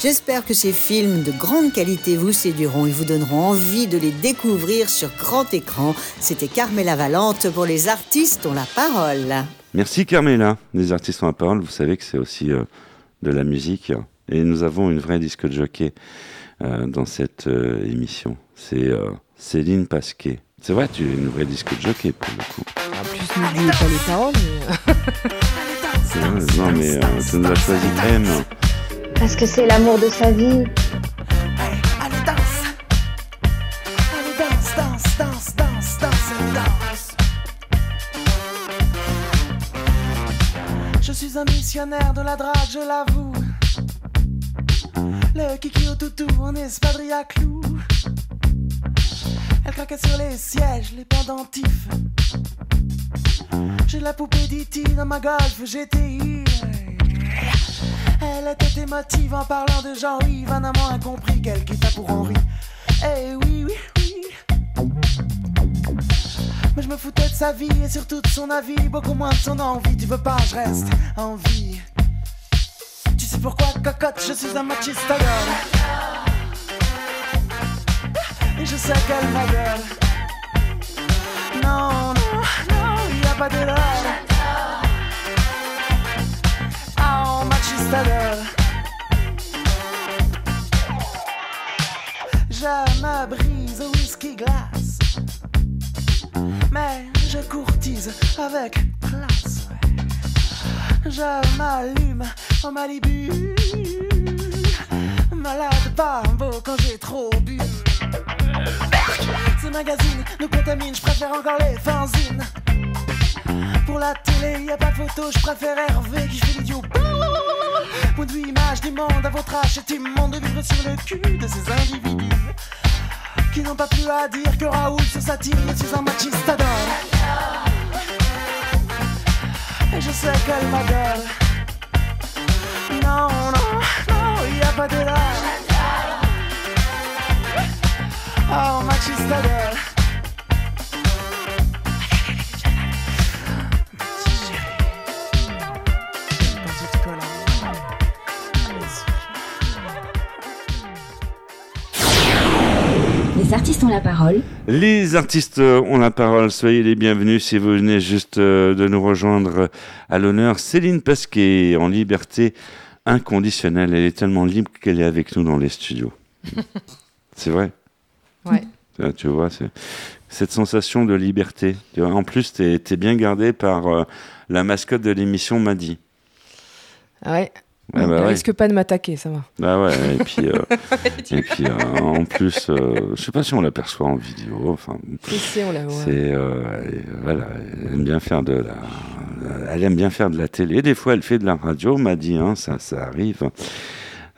J'espère que ces films de grande qualité vous séduiront et vous donneront envie de les découvrir sur grand écran. C'était Carmela Valente pour les artistes ont la parole. Merci Carmela. Les artistes ont la parole, vous savez que c'est aussi euh, de la musique. Et nous avons une vraie disque de jockey euh, dans cette euh, émission. C'est euh, Céline Pasquet. C'est vrai, tu es une vraie disque de jockey pour le coup. En plus, n'oubliez pas les paroles. mais- vrai, non mais euh, tu nous as choisi M. Parce que c'est l'amour de sa vie. Allez, danse Allez, danse, danse, danse, danse, danse, danse Je suis un missionnaire de la drague, je l'avoue Le kiki au toutou en espadrille à clous Elle craquait sur les sièges, les pendentifs. J'ai la poupée d'E.T. dans ma golf GTI Elle était émotive en parlant de Jean-Yves Un amant incompris qu'elle quitta pour Henri. Eh oui, oui, oui. Mais je me foutais de sa vie et surtout de son avis Beaucoup moins de son envie. Tu veux pas, je reste en vie. Tu sais pourquoi, cocotte, je suis un machiste Et je sais qu'elle ma gueule. Non, non, non, y a pas de machiste à gueule Je me brise au whisky glace. Mais je courtise avec classe. Je m'allume en Malibu. Malade beau quand j'ai trop bu Ces nous contaminent, je préfère encore les fanzines Pour la télé, y a pas de photo, je préfère Hervé qui fait l'idiot Point de vue image du monde à votre âge, c'est immonde de vivre sur le cul de ces individus qui n'ont pas plus à dire que Raoul se satire, suis un machiste adore. Et je sais qu'elle m'adore. Non, non, non, y a pas de là. Oh. Les artistes ont la parole. Les artistes ont la parole, soyez les bienvenus si vous venez juste euh, de nous rejoindre à l'honneur. Céline Pasquet en liberté inconditionnel. Elle est tellement libre qu'elle est avec nous dans les studios. [LAUGHS] c'est vrai. Ouais. Tu vois, cette sensation de liberté. Tu vois, en plus, tu es, bien gardé par euh, la mascotte de l'émission Maddy. Ouais. Ouais, bah Elle ouais. risque pas de m'attaquer, ça va. Ah ouais, et puis, euh, [LAUGHS] et puis euh, en plus, euh, je sais pas si on l'aperçoit en vidéo. Enfin, Si, si, on la voit. c'est voilà, elle aime bien faire de la, elle aime bien faire de la télé. Des fois, elle fait de la radio. M'a dit, hein, ça, ça arrive.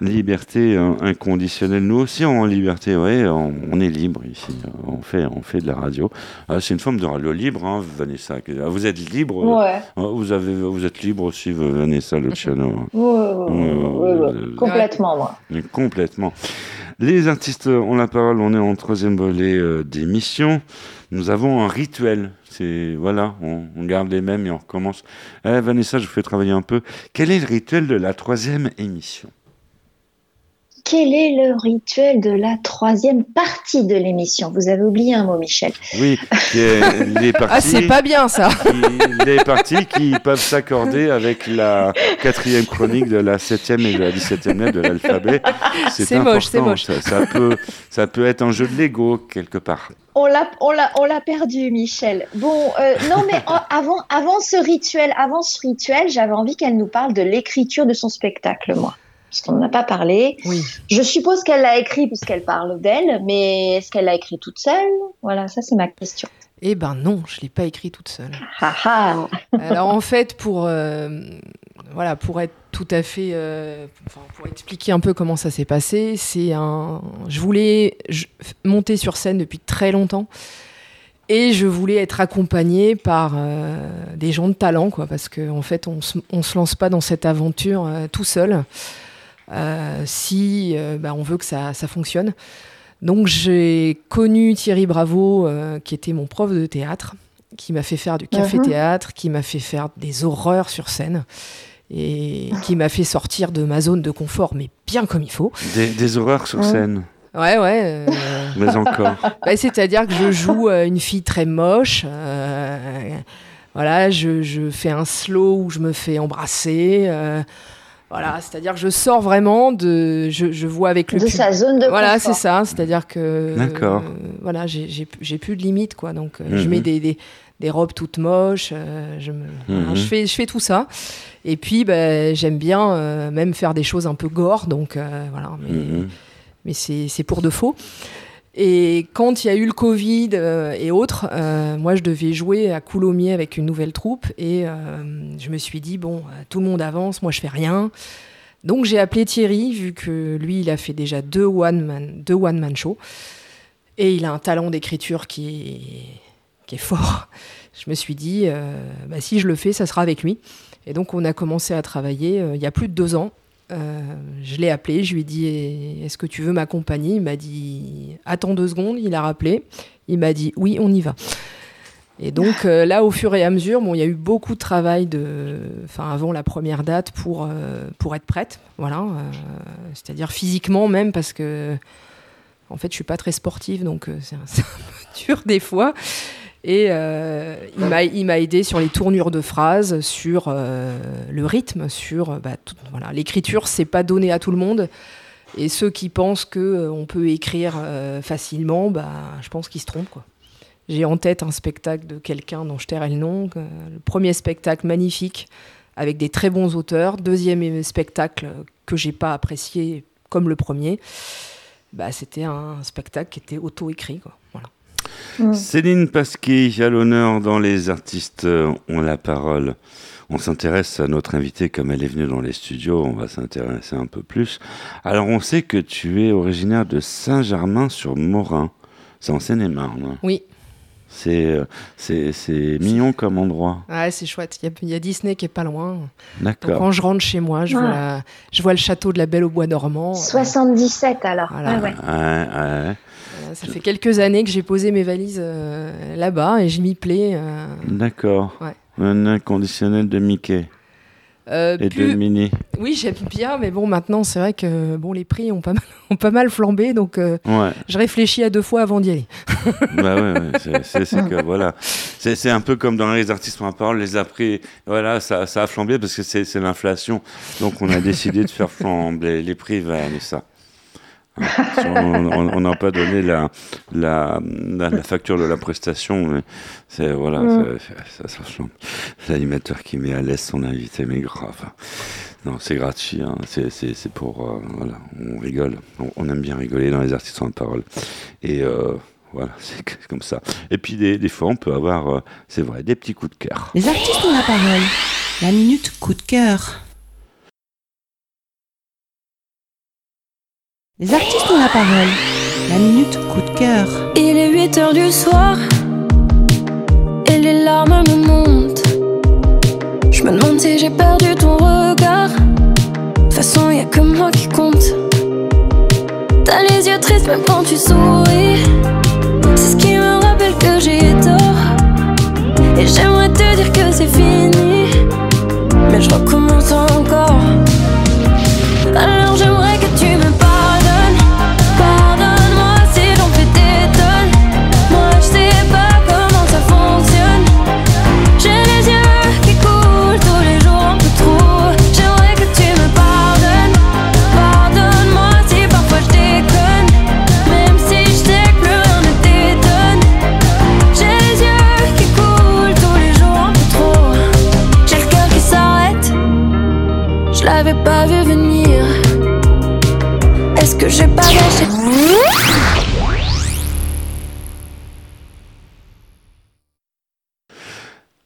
Liberté euh, inconditionnelle. Nous aussi, en liberté, ouais, on, on est libre ici. On fait, on fait de la radio. Ah, c'est une forme de radio libre, hein, Vanessa. Ah, Vous êtes libre. Ouais. Ah, Vous avez, vous êtes libre aussi, Vanessa Luciano. Ouais, ouais, ouais, ouais, ouais. Euh, Complètement, moi. Complètement. Les artistes ont la parole, on est en troisième volet euh, d'émission. Nous avons un rituel. C'est voilà, on, on garde les mêmes et on recommence. Eh, Vanessa, je vous fais travailler un peu. Quel est le rituel de la troisième émission? Quel est le rituel de la troisième partie de l'émission? Vous avez oublié un mot, Michel. Oui, qui est les [LAUGHS] parties. Ah, c'est pas bien ça. qui- les parties qui peuvent s'accorder avec la quatrième chronique de la septième et de la dix-septième lettre de l'alphabet. C'est moche, c'est moche. Ça, ça peut, ça peut être un jeu de Lego quelque part. On l'a, on l'a, on l'a perdu, Michel. Bon, euh, non, mais avant ce rituel, avant ce rituel, j'avais envie qu'elle nous parle de l'écriture de son spectacle, moi, parce qu'on n'en a pas parlé. Oui. Je suppose qu'elle l'a écrit puisqu'elle parle d'elle, mais est-ce qu'elle l'a écrit toute seule? Voilà, ça c'est ma question. Eh ben non, je l'ai pas écrit toute seule. Ah ah. Alors en fait, pour euh, voilà, pour être tout à fait, euh, pour expliquer un peu comment ça s'est passé, c'est un, je voulais je- monter sur scène depuis très longtemps et je voulais être accompagnée par euh, des gens de talent, quoi, parce qu'en en fait, on se, on se lance pas dans cette aventure tout seul si euh, bah, on veut que ça, ça fonctionne. Donc j'ai connu Thierry Bravo, euh, qui était mon prof de théâtre, qui m'a fait faire du café-théâtre, qui m'a fait faire des horreurs sur scène, et qui m'a fait sortir de ma zone de confort, mais bien comme il faut. Des, des horreurs sur scène, Ouais, ouais. euh, [LAUGHS] mais encore. [LAUGHS] bah, C'est-à-dire que je joue euh, une fille très moche. euh, voilà, je, je fais un slow où je me fais embrasser. Voilà, c'est-à-dire que je sors vraiment de. Je, je vois avec le De pub- sa zone de Voilà, c'est ça. C'est-à-dire que. D'accord. euh, voilà, j'ai- j'ai j'ai plus de limites, quoi. Donc, euh, je Mhm. mets des, des, des robes toutes moches. euh, je, me, Mhm. je, fais, je fais tout ça. Et puis, ben, j'aime bien euh, même faire des choses un peu gore. Donc, euh, voilà. Mais, Mhm. mais c'est c'est pour de faux. Et quand il y a eu le Covid euh, et autres, euh, moi je devais jouer à Coulommiers avec une nouvelle troupe et euh, je me suis dit bon, tout le monde avance, moi je fais rien. Donc j'ai appelé Thierry vu que lui il a fait déjà deux one man, deux one man shows et il a un talent d'écriture qui est, fort. Je me suis dit bah, si je le fais, ça sera avec lui. Et donc on a commencé à travailler il y a plus de deux ans. Euh, je l'ai appelé, je lui ai dit Est-ce que tu veux m'accompagner Il m'a dit Attends deux secondes. Il a rappelé. Il m'a dit Oui, on y va. Et donc euh, là, au fur et à mesure, bon, il y a eu beaucoup de travail enfin, avant la première date pour, euh, pour être prête. Voilà, c'est-à-dire physiquement même parce que en fait, je suis pas très sportive, donc [LAUGHS] c'est un peu dur des fois. Et euh, il m'a- aidé sur les tournures de phrases, sur euh, le rythme, sur euh, bah, tout- voilà. L'écriture, c'est pas donné à tout le monde. Et ceux qui pensent que euh, on peut écrire facilement, bah, je pense qu'ils se trompent. J'ai en tête un spectacle de quelqu'un dont je tairai le nom. le premier spectacle magnifique, avec des très bons auteurs. Deuxième spectacle que j'ai pas apprécié comme le premier. Bah, c'était un spectacle qui était auto-écrit. Céline Pasquier à l'honneur dans Les artistes euh, ont la parole. On s'intéresse à notre invitée comme elle est venue dans les studios, on va s'intéresser un peu plus. Alors on sait que tu es originaire de Saint-Germain-sur-Morin, c'est en Seine-et-Marne. Oui, C'est euh, c'est c'est mignon comme endroit. ouais, c'est chouette. Il y, a- il y a Disney qui est pas loin. Donc D'accord. quand je rentre chez moi, je, vois, Ah. la- je vois le château de la Belle au Bois dormant. 77 alors. Voilà. Ah ouais. Ouais, ça fait quelques années que j'ai posé mes valises euh, là-bas et je m'y plais. euh, D'accord. Ouais. Un inconditionnel de Mickey. Euh, Et plus- de mini. Oui, j'aime bien, mais bon, maintenant, c'est vrai que bon, les prix ont pas mal, [LAUGHS] ont pas mal flambé, donc euh, Ouais. je réfléchis à deux fois avant d'y aller. [LAUGHS] bah ouais, ouais, c'est- que voilà, c'est un peu comme dans les artistes en parole, les après, voilà, ça, ça a flambé parce que c'est l'inflation, donc on a décidé de faire [LAUGHS] flamber les prix vers ça. On n'a pas donné la, la, la, la facture de la prestation, mais c'est voilà, ça, ça. L'animateur qui met à l'aise son invité, mais grave. Non, c'est gratuit, hein, c'est- c'est c'est pour. euh, voilà, on rigole. On, on aime bien rigoler dans les artistes en parole. Et euh, voilà, [LAUGHS] c'est comme ça. Et puis des, des fois, on peut avoir, euh, c'est vrai, des petits coups de cœur. Les artistes ont la parole. La minute coup de cœur. Les artistes ont la parole. La minute coup de cœur. Il est 8 heures du soir et les larmes me montent. Je me demande si j'ai perdu ton regard. De toute façon, y a que moi qui compte. T'as les yeux tristes même quand tu souris. C'est ce qui me rappelle que j'ai tort. Et j'aimerais te dire que c'est fini. Mais je recommence encore.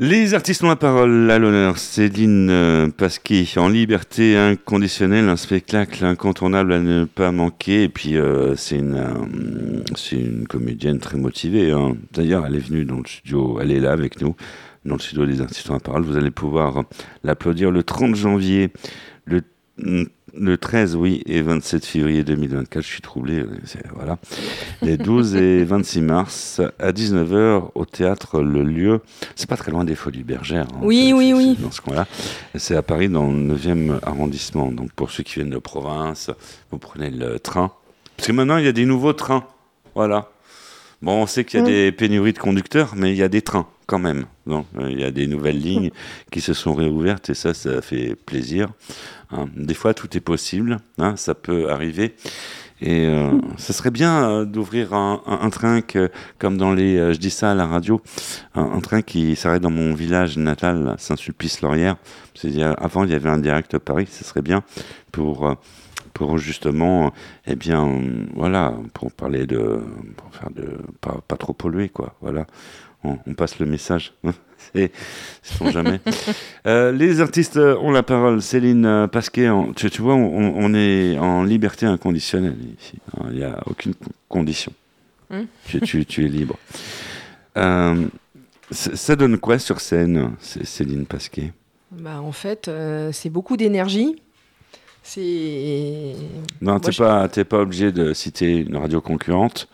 Les artistes ont la parole à l'honneur. Céline euh, Pasquier, en liberté inconditionnelle, un spectacle incontournable à ne pas manquer. Et puis, euh, c'est une, euh, une comédienne très motivée. hein. D'ailleurs, elle est venue dans le studio, elle est là avec nous, dans le studio des artistes ont la parole. Vous allez pouvoir l'applaudir le 30 janvier, le 13, oui, et 27 février 2024. Je suis troublé, euh, voilà. Les 12 et 26 mars à 19h au théâtre Le Lieu. C'est pas très loin des Folies Bergères. hein. Oui, oui, oui. c'est Dans ce coin-là. C'est à Paris, dans le 9e arrondissement. Donc pour ceux qui viennent de province, vous prenez le train. Parce que maintenant, il y a des nouveaux trains. Voilà. Bon, on sait qu'il y a Mm. des pénuries de conducteurs, mais il y a des trains quand même. Donc, euh, il y a des nouvelles [LAUGHS] lignes qui se sont réouvertes et ça, ça fait plaisir. hein. Des fois, tout est possible. hein, ça peut arriver. Et euh, ce serait bien euh, d'ouvrir un, un- un train que, comme dans les, euh, je dis ça à la radio, un, un train qui s'arrête dans mon village natal, Saint-Sulpice-Laurière. Avant, il y avait un direct Paris, ce serait bien pour, pour justement, eh bien, voilà, pour parler de, pour faire de, pas, pas trop polluer, quoi, voilà. On, on passe le message. [LAUGHS] C'est, sait-on jamais. Euh, les artistes ont la parole. Céline euh, Pasquet, en- tu, tu vois, on, on est en liberté inconditionnelle ici. Il n'y a aucune co- condition. Hmm. Tu, tu- tu es libre. Euh, ça donne quoi sur scène, Céline Pasquet Bah, en fait, euh, c'est beaucoup d'énergie. C'est. Non, pas, t'es pas obligé de citer une radio concurrente.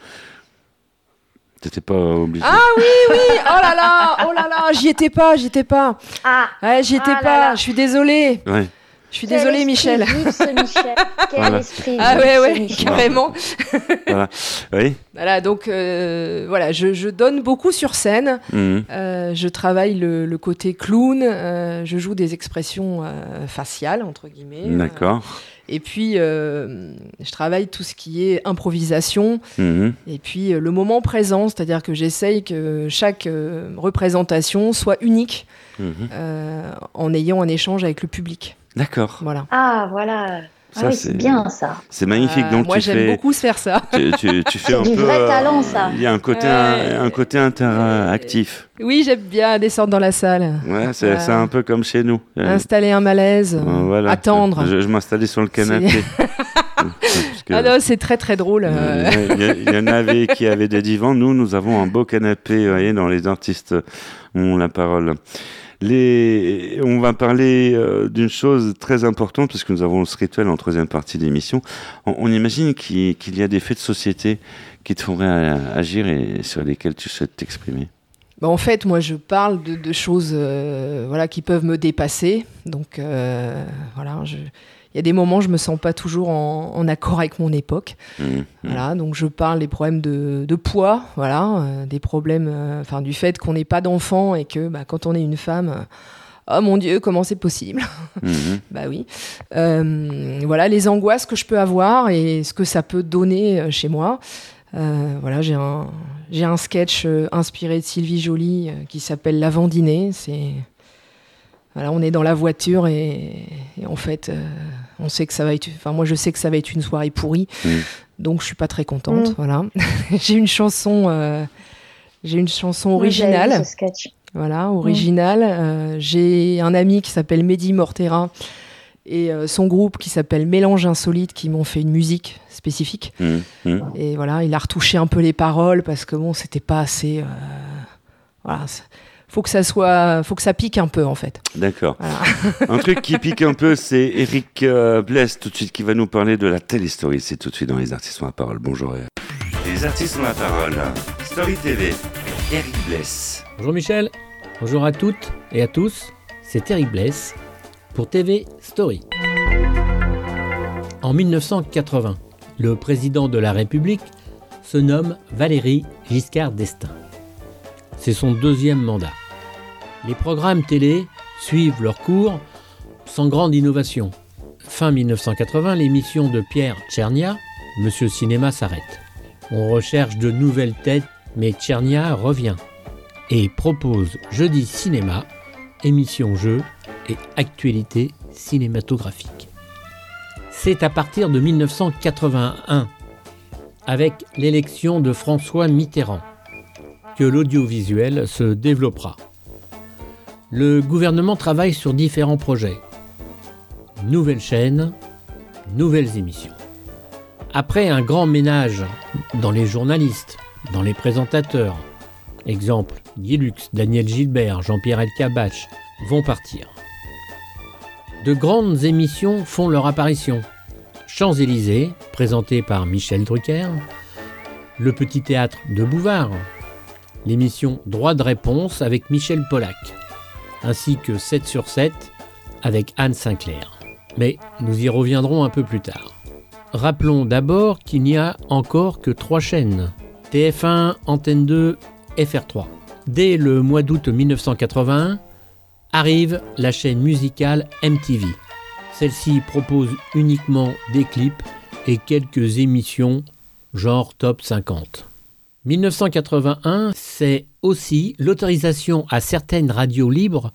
T'étais pas obligé. Ah oui, oui, oh là là, oh là là, j'y étais pas, j'y étais pas. Ah, Ouais, j'y étais Ah pas, je suis désolée. Ouais. Je suis désolée, Michel. vif, ce Michel. Quel Voilà. esprit Ah ouais, ouais, carrément. [LAUGHS] voilà. Oui. Voilà, donc euh, voilà, je, je donne beaucoup sur scène. Mhm. Euh, je travaille le, le côté clown. euh, je joue des expressions euh, faciales entre guillemets. D'accord. Et puis euh, je travaille tout ce qui est improvisation. Mhm. Et puis euh, le moment présent, c'est-à-dire que j'essaye que chaque euh, représentation soit unique Mhm. euh, en ayant un échange avec le public. D'accord. Voilà. Ah, voilà. Ça, ah oui, c'est- bien ça. C'est magnifique. Euh, Donc moi, j'aime beaucoup faire ça. tu, tu- tu fais C'est [LAUGHS] un du peu. vrai euh, talent, ça. Il y a un côté, Ouais. un, un côté interactif. Oui, j'aime bien descendre dans la salle, Ouais, c'est un peu comme chez nous. Euh, installer un malaise, euh, voilà. attendre. Je, je m'installais sur le canapé. [LAUGHS] Que- Ah non, c'est très très drôle. euh. Euh, Il y, a- il y en avait [LAUGHS] qui avaient des divans. Nous, nous avons un beau canapé. Vous voyez, dans les artistes ont la parole. On va parler euh, d'une chose très importante, parce que nous avons ce rituel en troisième partie de l'émission. On, on imagine qu'il y a des faits de société qui te feraient euh, agir et sur lesquels tu souhaites t'exprimer. Bah, en fait, moi, je parle de, choses euh, voilà, qui peuvent me dépasser. Donc, voilà, y a des moments, je me sens pas toujours en, en accord avec mon époque. Mhm. Voilà, donc je parle des problèmes de, de poids, voilà, euh, des problèmes, euh, enfin, du fait qu'on n'ait pas d'enfants et que bah, quand on est une femme, euh, oh mon Dieu, comment c'est possible? Mhm. [LAUGHS] Bah oui. Voilà, les angoisses que je peux avoir et ce que ça peut donner chez moi. Euh, voilà, j'ai un, j'ai un sketch euh, inspiré de Sylvie Joly euh, qui s'appelle L'avant dîner. C'est voilà, on est dans la voiture et, et en fait, on sait que ça va être. Enfin, moi, je sais que ça va être une soirée pourrie, Mhm. donc je suis pas très contente. Mm. Voilà, [LAUGHS] j'ai une chanson, euh, j'ai une chanson Moi, originale. ce sketch. Voilà, original. Euh, J'ai un ami qui s'appelle Mehdi Mortera et euh, son groupe qui s'appelle Mélange Insolite qui m'ont fait une musique spécifique. Et voilà, il a retouché un peu les paroles parce que bon, c'était pas assez. euh, Voilà, c'est- faut que ça soit, faut que ça pique un peu en fait. D'accord. Voilà. Un truc qui pique un peu, c'est Eric euh, Bless tout de suite qui va nous parler de la téléstory. C'est tout de suite dans Les Artistes ont la parole. Bonjour. Eric. Les Artistes ont la parole. Story TV. Eric Bless. Bonjour Michel, bonjour à toutes et à tous, c'est Eric Bless pour TV Story. En 1980, le président de la République se nomme Valéry Giscard d'Estaing. C'est son deuxième mandat. Les programmes télé suivent leur cours sans grande innovation. Fin 1980, l'émission de Pierre Tchernia, Monsieur Cinéma s'arrête. On recherche de nouvelles têtes, mais Tchernia revient et propose Jeudi Cinéma, émission jeux et actualité cinématographique. C'est à partir de 1981, avec l'élection de François Mitterrand, que l'audiovisuel se développera. Le gouvernement travaille sur différents projets. Nouvelles chaînes, nouvelles émissions. Après un grand ménage dans les journalistes, dans les présentateurs, exemple Guy Lux, Daniel Gilbert, Jean-Pierre Elkabbach, vont partir. De grandes émissions font leur apparition. Champs-Élysées, présenté par Michel Drucker, Le Petit Théâtre de Bouvard, l'émission Droit de réponse avec Michel Pollack, ainsi que 7 sur 7 avec Anne Sinclair. Mais nous y reviendrons un peu plus tard. Rappelons d'abord qu'il n'y a encore que trois chaînes. TF1, Antenne 2, FR3. Dès le mois d'août 1981, arrive la chaîne musicale MTV. Celle-ci propose uniquement des clips et quelques émissions genre top 50. 1981, c'est aussi l'autorisation à certaines radios libres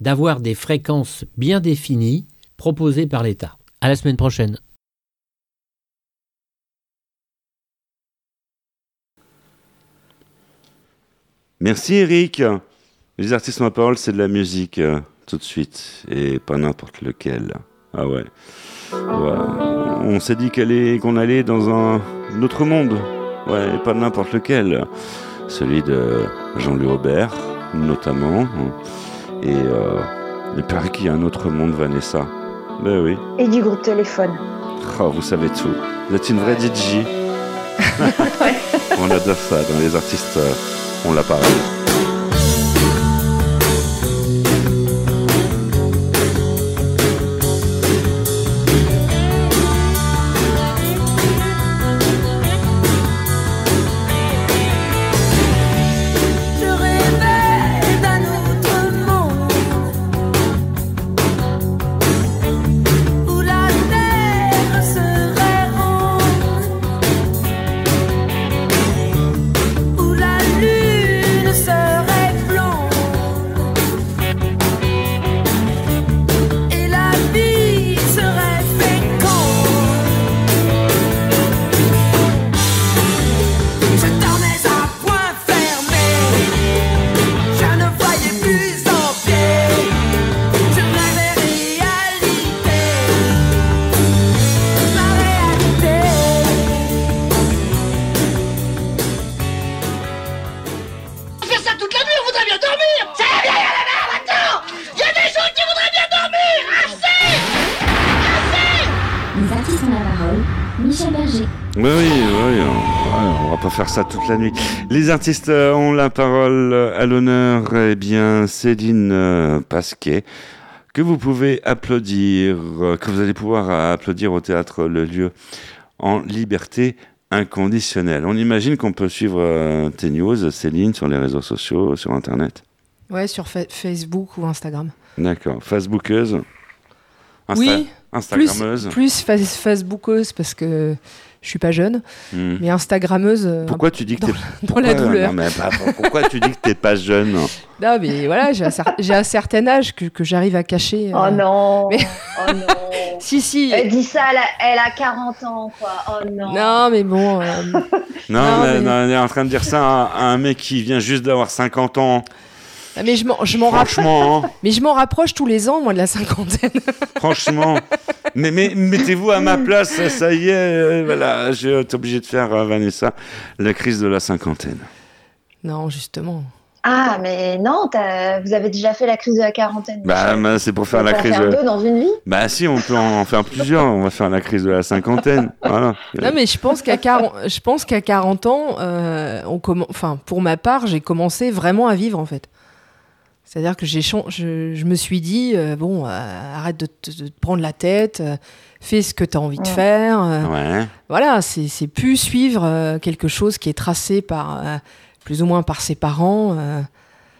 d'avoir des fréquences bien définies proposées par l'État. À la semaine prochaine. Merci Eric. Les artistes la parole, c'est de la musique euh, tout de suite et pas n'importe lequel. Ah ouais. On s'est dit qu'on allait dans un autre monde. Ouais, et pas n'importe lequel. Celui de Jean-Louis Aubert, notamment. Et euh, il paraît qu'il y a un autre monde, Vanessa. Ben oui. Et du groupe téléphone. Oh, vous savez tout. Vous êtes une vraie DJ. [LAUGHS] On adore ça dans les artistes. euh, on la parole. Toute la nuit. Les artistes euh, ont la parole à l'honneur, eh bien, Céline euh, Pasquet, que vous pouvez applaudir, euh, que vous allez pouvoir applaudir au théâtre Le Lieu en liberté inconditionnelle. On imagine qu'on peut suivre euh, tes news, Céline, sur les réseaux sociaux, sur Internet. Ouais, sur Fa- Facebook ou Instagram. D'accord. Facebookeuse Insta- oui, Instagrammeuse plus, plus fa- Facebookeuse parce que je suis pas jeune, Hmm. mais Instagrammeuse. euh, Pourquoi tu dis que dans, t'es dans pourquoi- la douleur. non, mais pas- pourquoi tu dis que t'es pas jeune? Non, mais voilà, j'ai un, cer- j'ai un certain âge que, que j'arrive à cacher. Oh euh, non mais- Oh non [LAUGHS] Si, si. Elle dit ça, elle a, elle a 40 ans, quoi. Oh non Non, mais bon. euh, Non, Non, mais, mais- non, on est en train de dire ça à, à un mec qui vient juste d'avoir 50 ans. Ah, mais je m'en, je m'en rapproche. Franchement, hein, [LAUGHS] Mais je m'en rapproche tous les ans, moi, de la cinquantaine. [LAUGHS] franchement. Mais, mais mettez-vous à ma place, ça, ça y est, euh, voilà, je être obligé de faire, euh, Vanessa, la crise de la cinquantaine. non, justement. Ah, mais non, t'as- vous avez déjà fait la crise de la quarantaine. Bah, bah, c'est pour faire la crise. faire de- deux dans une vie Bah si, on peut en faire plusieurs. On va faire la crise de la cinquantaine. [LAUGHS] Voilà. Non, mais je pense qu'à 40, je pense qu'à 40 ans, euh, on commen- enfin, pour ma part, j'ai commencé vraiment à vivre, en fait. C'est-à-dire que j'ai chan- je, je me suis dit, euh, bon, euh, arrête de te, de te prendre la tête, euh, fais ce que tu as envie de faire. euh, Ouais. Voilà, c'est c'est plus suivre euh, quelque chose qui est tracé par, euh, plus ou moins par ses parents. euh.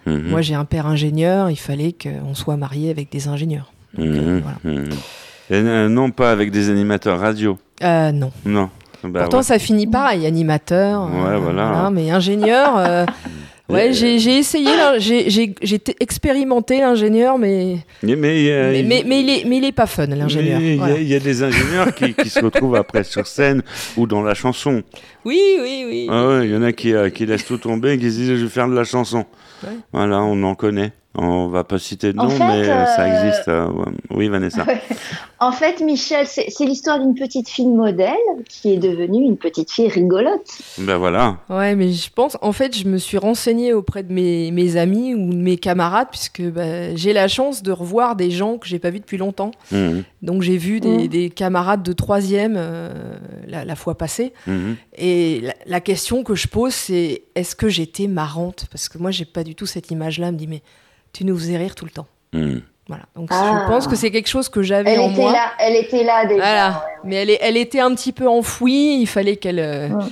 Mhm. Moi, j'ai un père ingénieur, il fallait qu'on soit marié avec des ingénieurs. Donc, euh, Mhm. voilà. Et, euh, non pas avec des animateurs radio. Euh, non. Non. Bah, Pourtant, ouais. ça finit pareil, animateur. euh, Ouais, voilà. mais ingénieur. [LAUGHS] ouais, j'ai essayé, j'ai j'ai- j'ai t- expérimenté l'ingénieur, mais, Mais, mais, euh, mais, mais, mais il, est, mais il est pas fun, l'ingénieur. Il y a- Voilà. il y, a des ingénieurs qui, qui se retrouvent après sur scène ou dans la chanson. Oui, oui, oui. Ah ouais, il y en a qui, euh, qui laissent tout tomber et qui se disent je vais faire de la chanson. Ouais. Voilà, on en connaît. On va pas citer de En nom, fait, mais euh, ça euh, existe. euh, ouais. Oui, Vanessa. [LAUGHS] En fait, Michel, c'est l'histoire d'une petite fille modèle qui est devenue une petite fille rigolote. ben voilà. Ouais, mais je pense, en fait, je me suis renseignée auprès de mes, mes amis ou de mes camarades, puisque bah, j'ai la chance de revoir des gens que j'ai pas vus depuis longtemps. Mhm. Donc j'ai vu des, Mhm. des camarades de troisième euh, la, la fois passée. Mhm. Et la, la question que je pose, c'est est-ce que j'étais marrante? Parce que moi, j'ai pas du tout cette image-là. Me dit, mais tu nous faisais rire tout le temps. Mhm. Voilà. Donc Ah. je pense que c'est quelque chose que j'avais Elle en était moi. là, elle était là déjà. Voilà. ouais. Mais elle, est- elle était un petit peu enfouie. Il fallait qu'elle, euh, Ouais.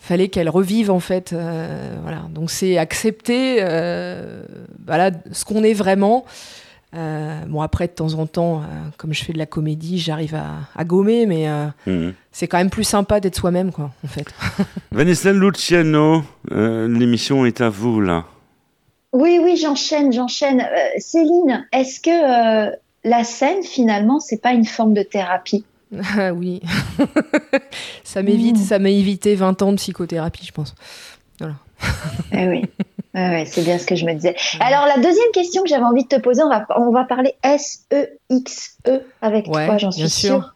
fallait qu'elle revive en fait. euh, voilà. Donc c'est accepter, euh, voilà, ce qu'on est vraiment. Euh, bon après de temps en temps, euh, comme je fais de la comédie, j'arrive à, à gommer, mais euh, Mhm. c'est quand même plus sympa d'être soi-même, quoi, en fait. [LAUGHS] Vanessa Luciano, euh, l'émission est à vous là. Oui, oui, j'enchaîne, j'enchaîne. Euh, Céline, est-ce que euh, la scène, finalement, c'est pas une forme de thérapie? Ah oui, [LAUGHS] ça m'évite, Mm. ça m'a évité 20 ans de psychothérapie, je pense. Eh oui, [LAUGHS] Ouais, ouais, c'est bien ce que je me disais. Alors, la deuxième question que j'avais envie de te poser, on va, on va parler S-E-X-E avec Ouais, toi, j'en suis bien sûr. sûre.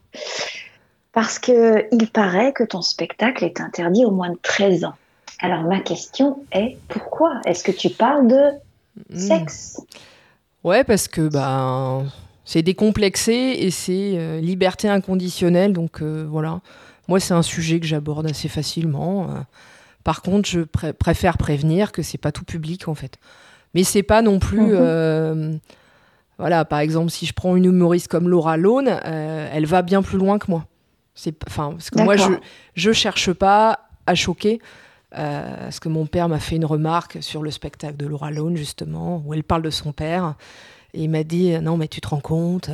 Parce que il paraît que ton spectacle est interdit aux moins de 13 ans. Alors, ma question est pourquoi Est-ce que tu parles de Mm. sexe? Ouais, parce que ben, c'est décomplexé et c'est euh, liberté inconditionnelle. Donc euh, voilà, moi c'est un sujet que j'aborde assez facilement. euh. Par contre, je pré- préfère prévenir que c'est pas tout public en fait. Mais c'est pas non plus. Mhm. voilà, par exemple, si je prends une humoriste comme Laura Lone, elle va bien plus loin que moi. C'est, enfin, parce que moi, je, je cherche pas à choquer. Euh, parce que mon père m'a fait une remarque sur le spectacle de Laura Lone, justement, où elle parle de son père. Et il m'a dit Non, mais tu te rends compte?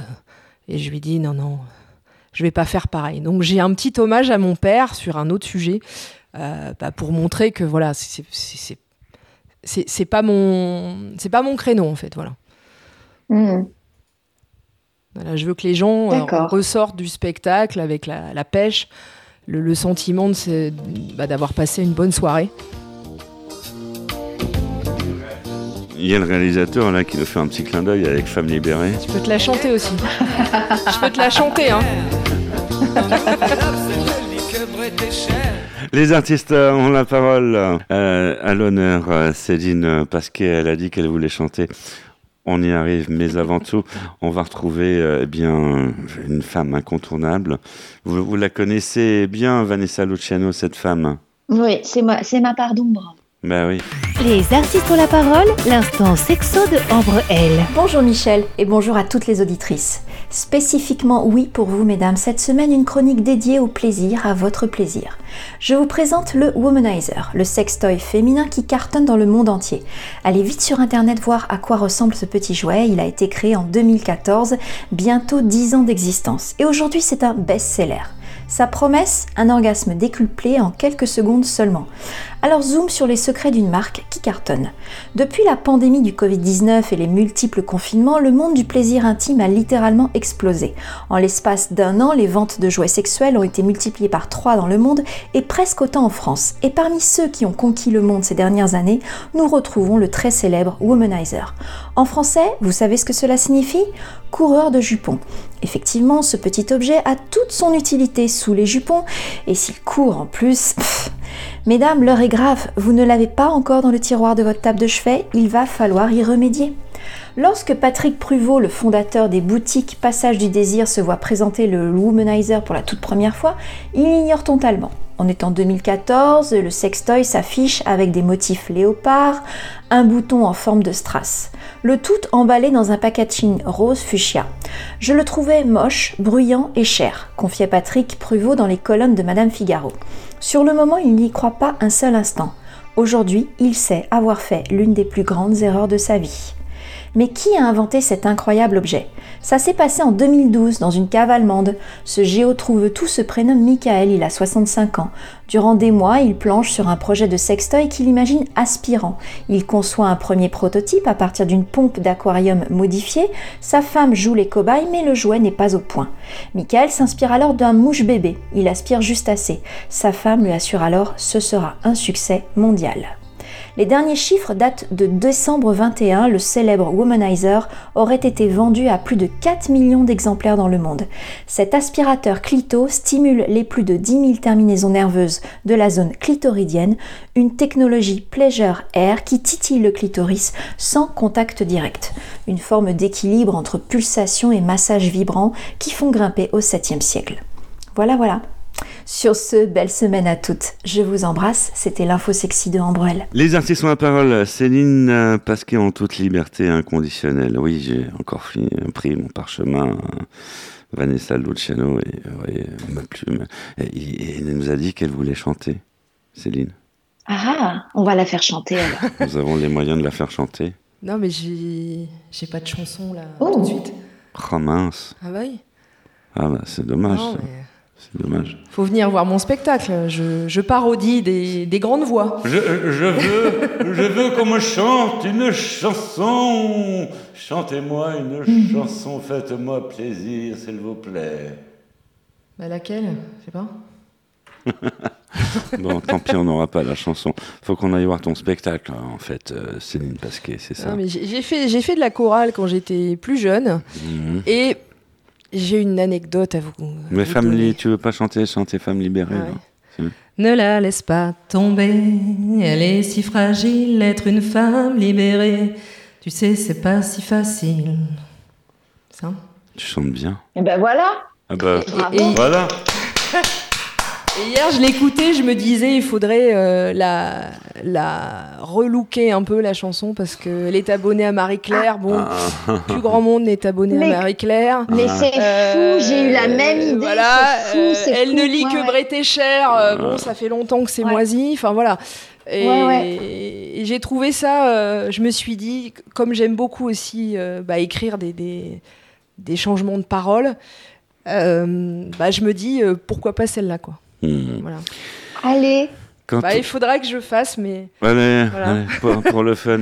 Et je lui ai dit Non, non, je vais pas faire pareil. Donc j'ai un petit hommage à mon père sur un autre sujet, euh, bah, pour montrer que voilà, c'est- c'est c'est- c'est- c'est pas, mon- c'est pas mon créneau, en fait. Voilà. Voilà, je veux que les gens euh, ressortent du spectacle avec la, la pêche, le, le sentiment bah, d'avoir passé une bonne soirée. Il y a le réalisateur là qui nous fait un petit clin d'œil avec Femme libérée. Je peux te la chanter aussi. je peux te la chanter, hein. Les artistes ont la parole euh, à l'honneur. Euh, Céline Pasquet, elle a dit qu'elle voulait chanter On y arrive, mais avant tout, on va retrouver euh, eh bien une femme incontournable. Vous, vous la connaissez bien, Vanessa Luciano, cette femme Oui, c'est moi, c'est ma part d'ombre. Ben oui. Les artistes ont la parole, l'instant sexo de Ambre L. Bonjour Michel et bonjour à toutes les auditrices. Spécifiquement oui pour vous mesdames, cette semaine une chronique dédiée au plaisir, à votre plaisir. Je vous présente le Womanizer, le sextoy féminin qui cartonne dans le monde entier. Allez vite sur internet voir à quoi ressemble ce petit jouet, il a été créé en 2014, bientôt 10 ans d'existence. Et aujourd'hui c'est un best-seller. Sa promesse, un orgasme décuplé en quelques secondes seulement. Alors zoom sur les secrets d'une marque qui cartonne. Depuis la pandémie du Covid-19 et les multiples confinements, le monde du plaisir intime a littéralement explosé. En l'espace d'un an, les ventes de jouets sexuels ont été multipliées par 3 dans le monde et presque autant en France. Et parmi ceux qui ont conquis le monde ces dernières années, nous retrouvons le très célèbre Womanizer. En français, vous savez ce que cela signifie? Coureur de jupons. Effectivement, ce petit objet a toute son utilité sous les jupons, et s'il court en plus... Mesdames, l'heure est grave, vous ne l'avez pas encore dans le tiroir de votre table de chevet, il va falloir y remédier. Lorsque Patrick Pruvot, le fondateur des boutiques Passage du Désir, se voit présenter le Womanizer pour la toute première fois, il ignore totalement. On est en 2014, le sextoy s'affiche avec des motifs léopard, un bouton en forme de strass. Le tout emballé dans un packaging rose fuchsia. Je le trouvais moche, bruyant et cher, confiait Patrick Pruvot dans les colonnes de Madame Figaro. Sur le moment, il n'y croit pas un seul instant. Aujourd'hui, il sait avoir fait l'une des plus grandes erreurs de sa vie. Mais qui a inventé cet incroyable objet? Ça s'est passé en 2012 dans une cave allemande. Ce géo trouve tout se prénomme Michael, il a 65 ans. Durant des mois, il planche sur un projet de sextoy qu'il imagine aspirant. Il conçoit un premier prototype à partir d'une pompe d'aquarium modifiée. Sa femme joue les cobayes, mais le jouet n'est pas au point. Michael s'inspire alors d'un mouche bébé. Il aspire juste assez. Sa femme lui assure alors ce sera un succès mondial. Les derniers chiffres datent de décembre 21, le célèbre Womanizer aurait été vendu à plus de 4 millions d'exemplaires dans le monde. Cet aspirateur clito stimule les plus de 10 000 terminaisons nerveuses de la zone clitoridienne, une technologie pleasure air qui titille le clitoris sans contact direct. Une forme d'équilibre entre pulsation et massage vibrant qui font grimper au 7e siècle. Voilà, voilà. Sur ce, belle semaine à toutes. Je vous embrasse. C'était l'info sexy de Ambrelle. Les artistes ont la parole. Céline Pasquet en toute liberté inconditionnelle. Oui, j'ai encore fini, pris mon parchemin. Vanessa Luciano et, ma plume. Et, et elle nous a dit qu'elle voulait chanter. Céline, Ah, on va la faire chanter alors. [LAUGHS] nous avons les moyens de la faire chanter. Non, mais j'ai j'ai pas de chanson là Oh. tout de suite. Oh mince. Ah bah oui. Ah bah c'est dommage. Non, mais C'est dommage. faut venir voir mon spectacle. Je, je parodie des, des grandes voix. Je, je veux, je veux qu'on me chante une chanson. Chantez-moi une chanson, faites-moi plaisir, s'il vous plaît. Bah laquelle? Je sais pas. Bon, tant pis, on n'aura pas la chanson. Faut qu'on aille voir ton spectacle, en fait, euh, Céline Pasquet, c'est ça? J'ai fait, j'ai fait de la chorale quand j'étais plus jeune. Mhm. Et j'ai une anecdote à vous. Mais vous femme, li- tu veux pas chanter, chanter femme libérée Ah non Ne la laisse pas tomber, elle est si fragile, être une femme libérée. Tu sais, c'est pas si facile. Ça? Tu chantes bien. Et ben voilà. Ah bah, Bravo. Et- voilà. [LAUGHS] Et hier, je l'écoutais, je me disais, il faudrait euh, la, la relooker un peu, la chanson, parce qu'elle est abonnée à Marie-Claire. Bon, Ah. plus grand monde n'est abonné Mais- à Marie-Claire. Mais c'est Euh, fou, j'ai eu la même idée. Voilà, fou, euh, elle fou. ne lit Ouais, que ouais. Breté Cher. euh, bon, ça fait longtemps que c'est Ouais. moisi. Enfin voilà. Et, Ouais, ouais. et j'ai trouvé ça. euh, je me suis dit, comme j'aime beaucoup aussi euh, bah, écrire des, des, des changements de paroles, euh, bah, je me dis euh, pourquoi pas celle-là quoi. Hmm. Voilà. Allez. Quand Bah, il faudra que je fasse, mais. Allez, Voilà. allez, pour, pour le fun.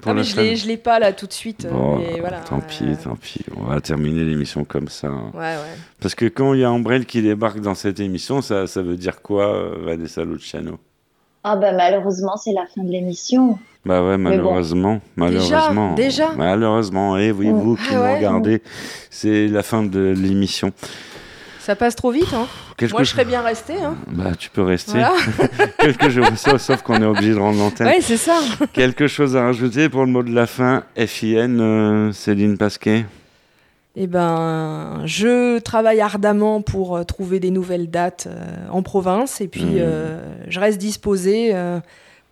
Pour Ah, le je fun. l'ai, pas là tout de suite. Bon, mais voilà. tant pis, tant pis. On va terminer l'émission comme ça. hein. Ouais, ouais. Parce que quand il y a Ambrelle qui débarque dans cette émission, ça, ça veut dire quoi, euh, Vanessa Luciano? Ah bah malheureusement c'est la fin de l'émission. Bah ouais, Mais bon. malheureusement, malheureusement. déjà? Malheureusement, et oui, vous qui Ah nous ouais? regardez, c'est la fin de l'émission. Ça passe trop vite, hein Moi, je serais bien restée. Hein. Bah, tu peux rester. Voilà. [LAUGHS] Quelque chose, sauf, qu'on est obligé de rendre l'antenne. Ouais, c'est ça. [LAUGHS] Quelque chose à rajouter pour le mot de la fin FIN, euh, Céline Pasquet? Eh ben, je travaille ardemment pour euh, trouver des nouvelles dates euh, en province et puis euh, je reste disposée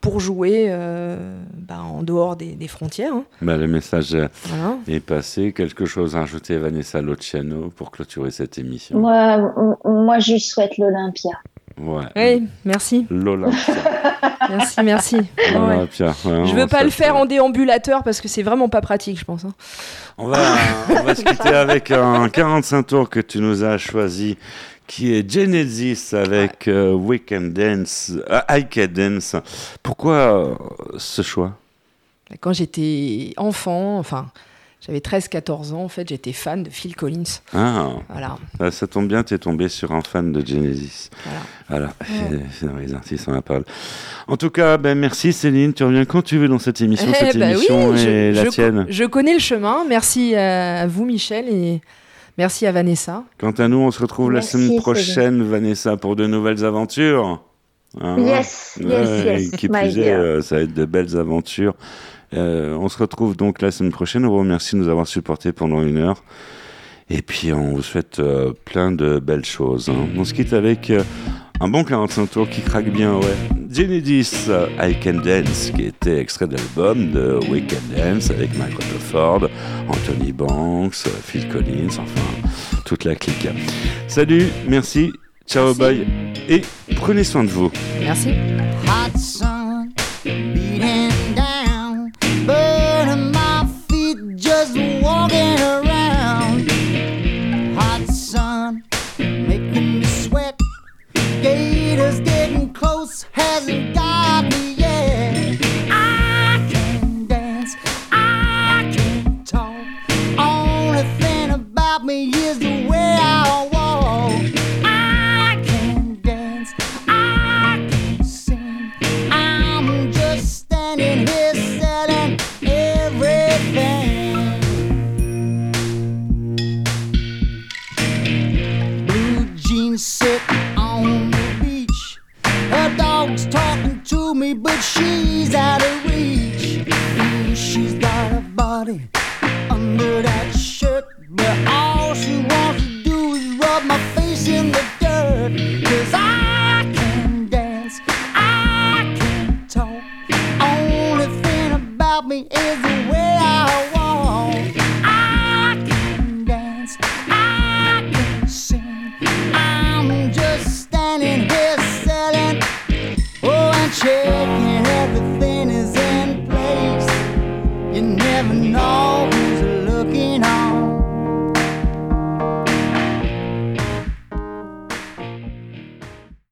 pour jouer euh, ben, en dehors des, des frontières. hein. bah, Le message euh, Voilà. est passé. Quelque chose à rajouter, Vanessa Lociano, pour clôturer cette émission? Moi, moi, je souhaite l'Olympia. Ouais. Oui, merci. L'Olympia. [LAUGHS] Merci, merci. Ouais. Je veux pas le faire en déambulateur parce que c'est vraiment pas pratique, je pense. hein. On va, on va se quitter avec un 45 tours que tu nous as choisi, qui est Genesis avec euh, Weekend Dance, euh, I Can Dance. Pourquoi euh, ce choix? Quand j'étais enfant, enfin, j'avais 13-14 ans, en fait, j'étais fan de Phil Collins. Ah, Voilà. ça, ça tombe bien, tu es tombé sur un fan de Genesis. Voilà, Ouais. [LAUGHS] c'est dans les artistes, on en parle. En tout cas, ben, merci Céline, tu reviens quand tu veux dans cette émission. Eh cette ben oui, émission je- est la je, tienne. Je connais le chemin. Merci à vous, Michel, et merci à Vanessa. Quant à nous, on se retrouve Merci, la semaine prochaine, Vanessa, pour de nouvelles aventures. Hein Yes, yes, Ouais, yes, Qui my plus est, euh, ça va être de belles aventures. Euh, on se retrouve donc la semaine prochaine. On vous remercie de nous avoir supportés pendant une heure. Et puis, on vous souhaite euh, plein de belles choses. hein. On se quitte avec euh, un bon 45 tours qui craque bien, ouais. Genesis, euh, I Can Dance, qui était extrait d'album de We Can Dance avec Mike Rutherford, Anthony Banks, euh, Phil Collins, enfin, toute la clique. Salut, merci, ciao, bye, et prenez soin de vous. Merci.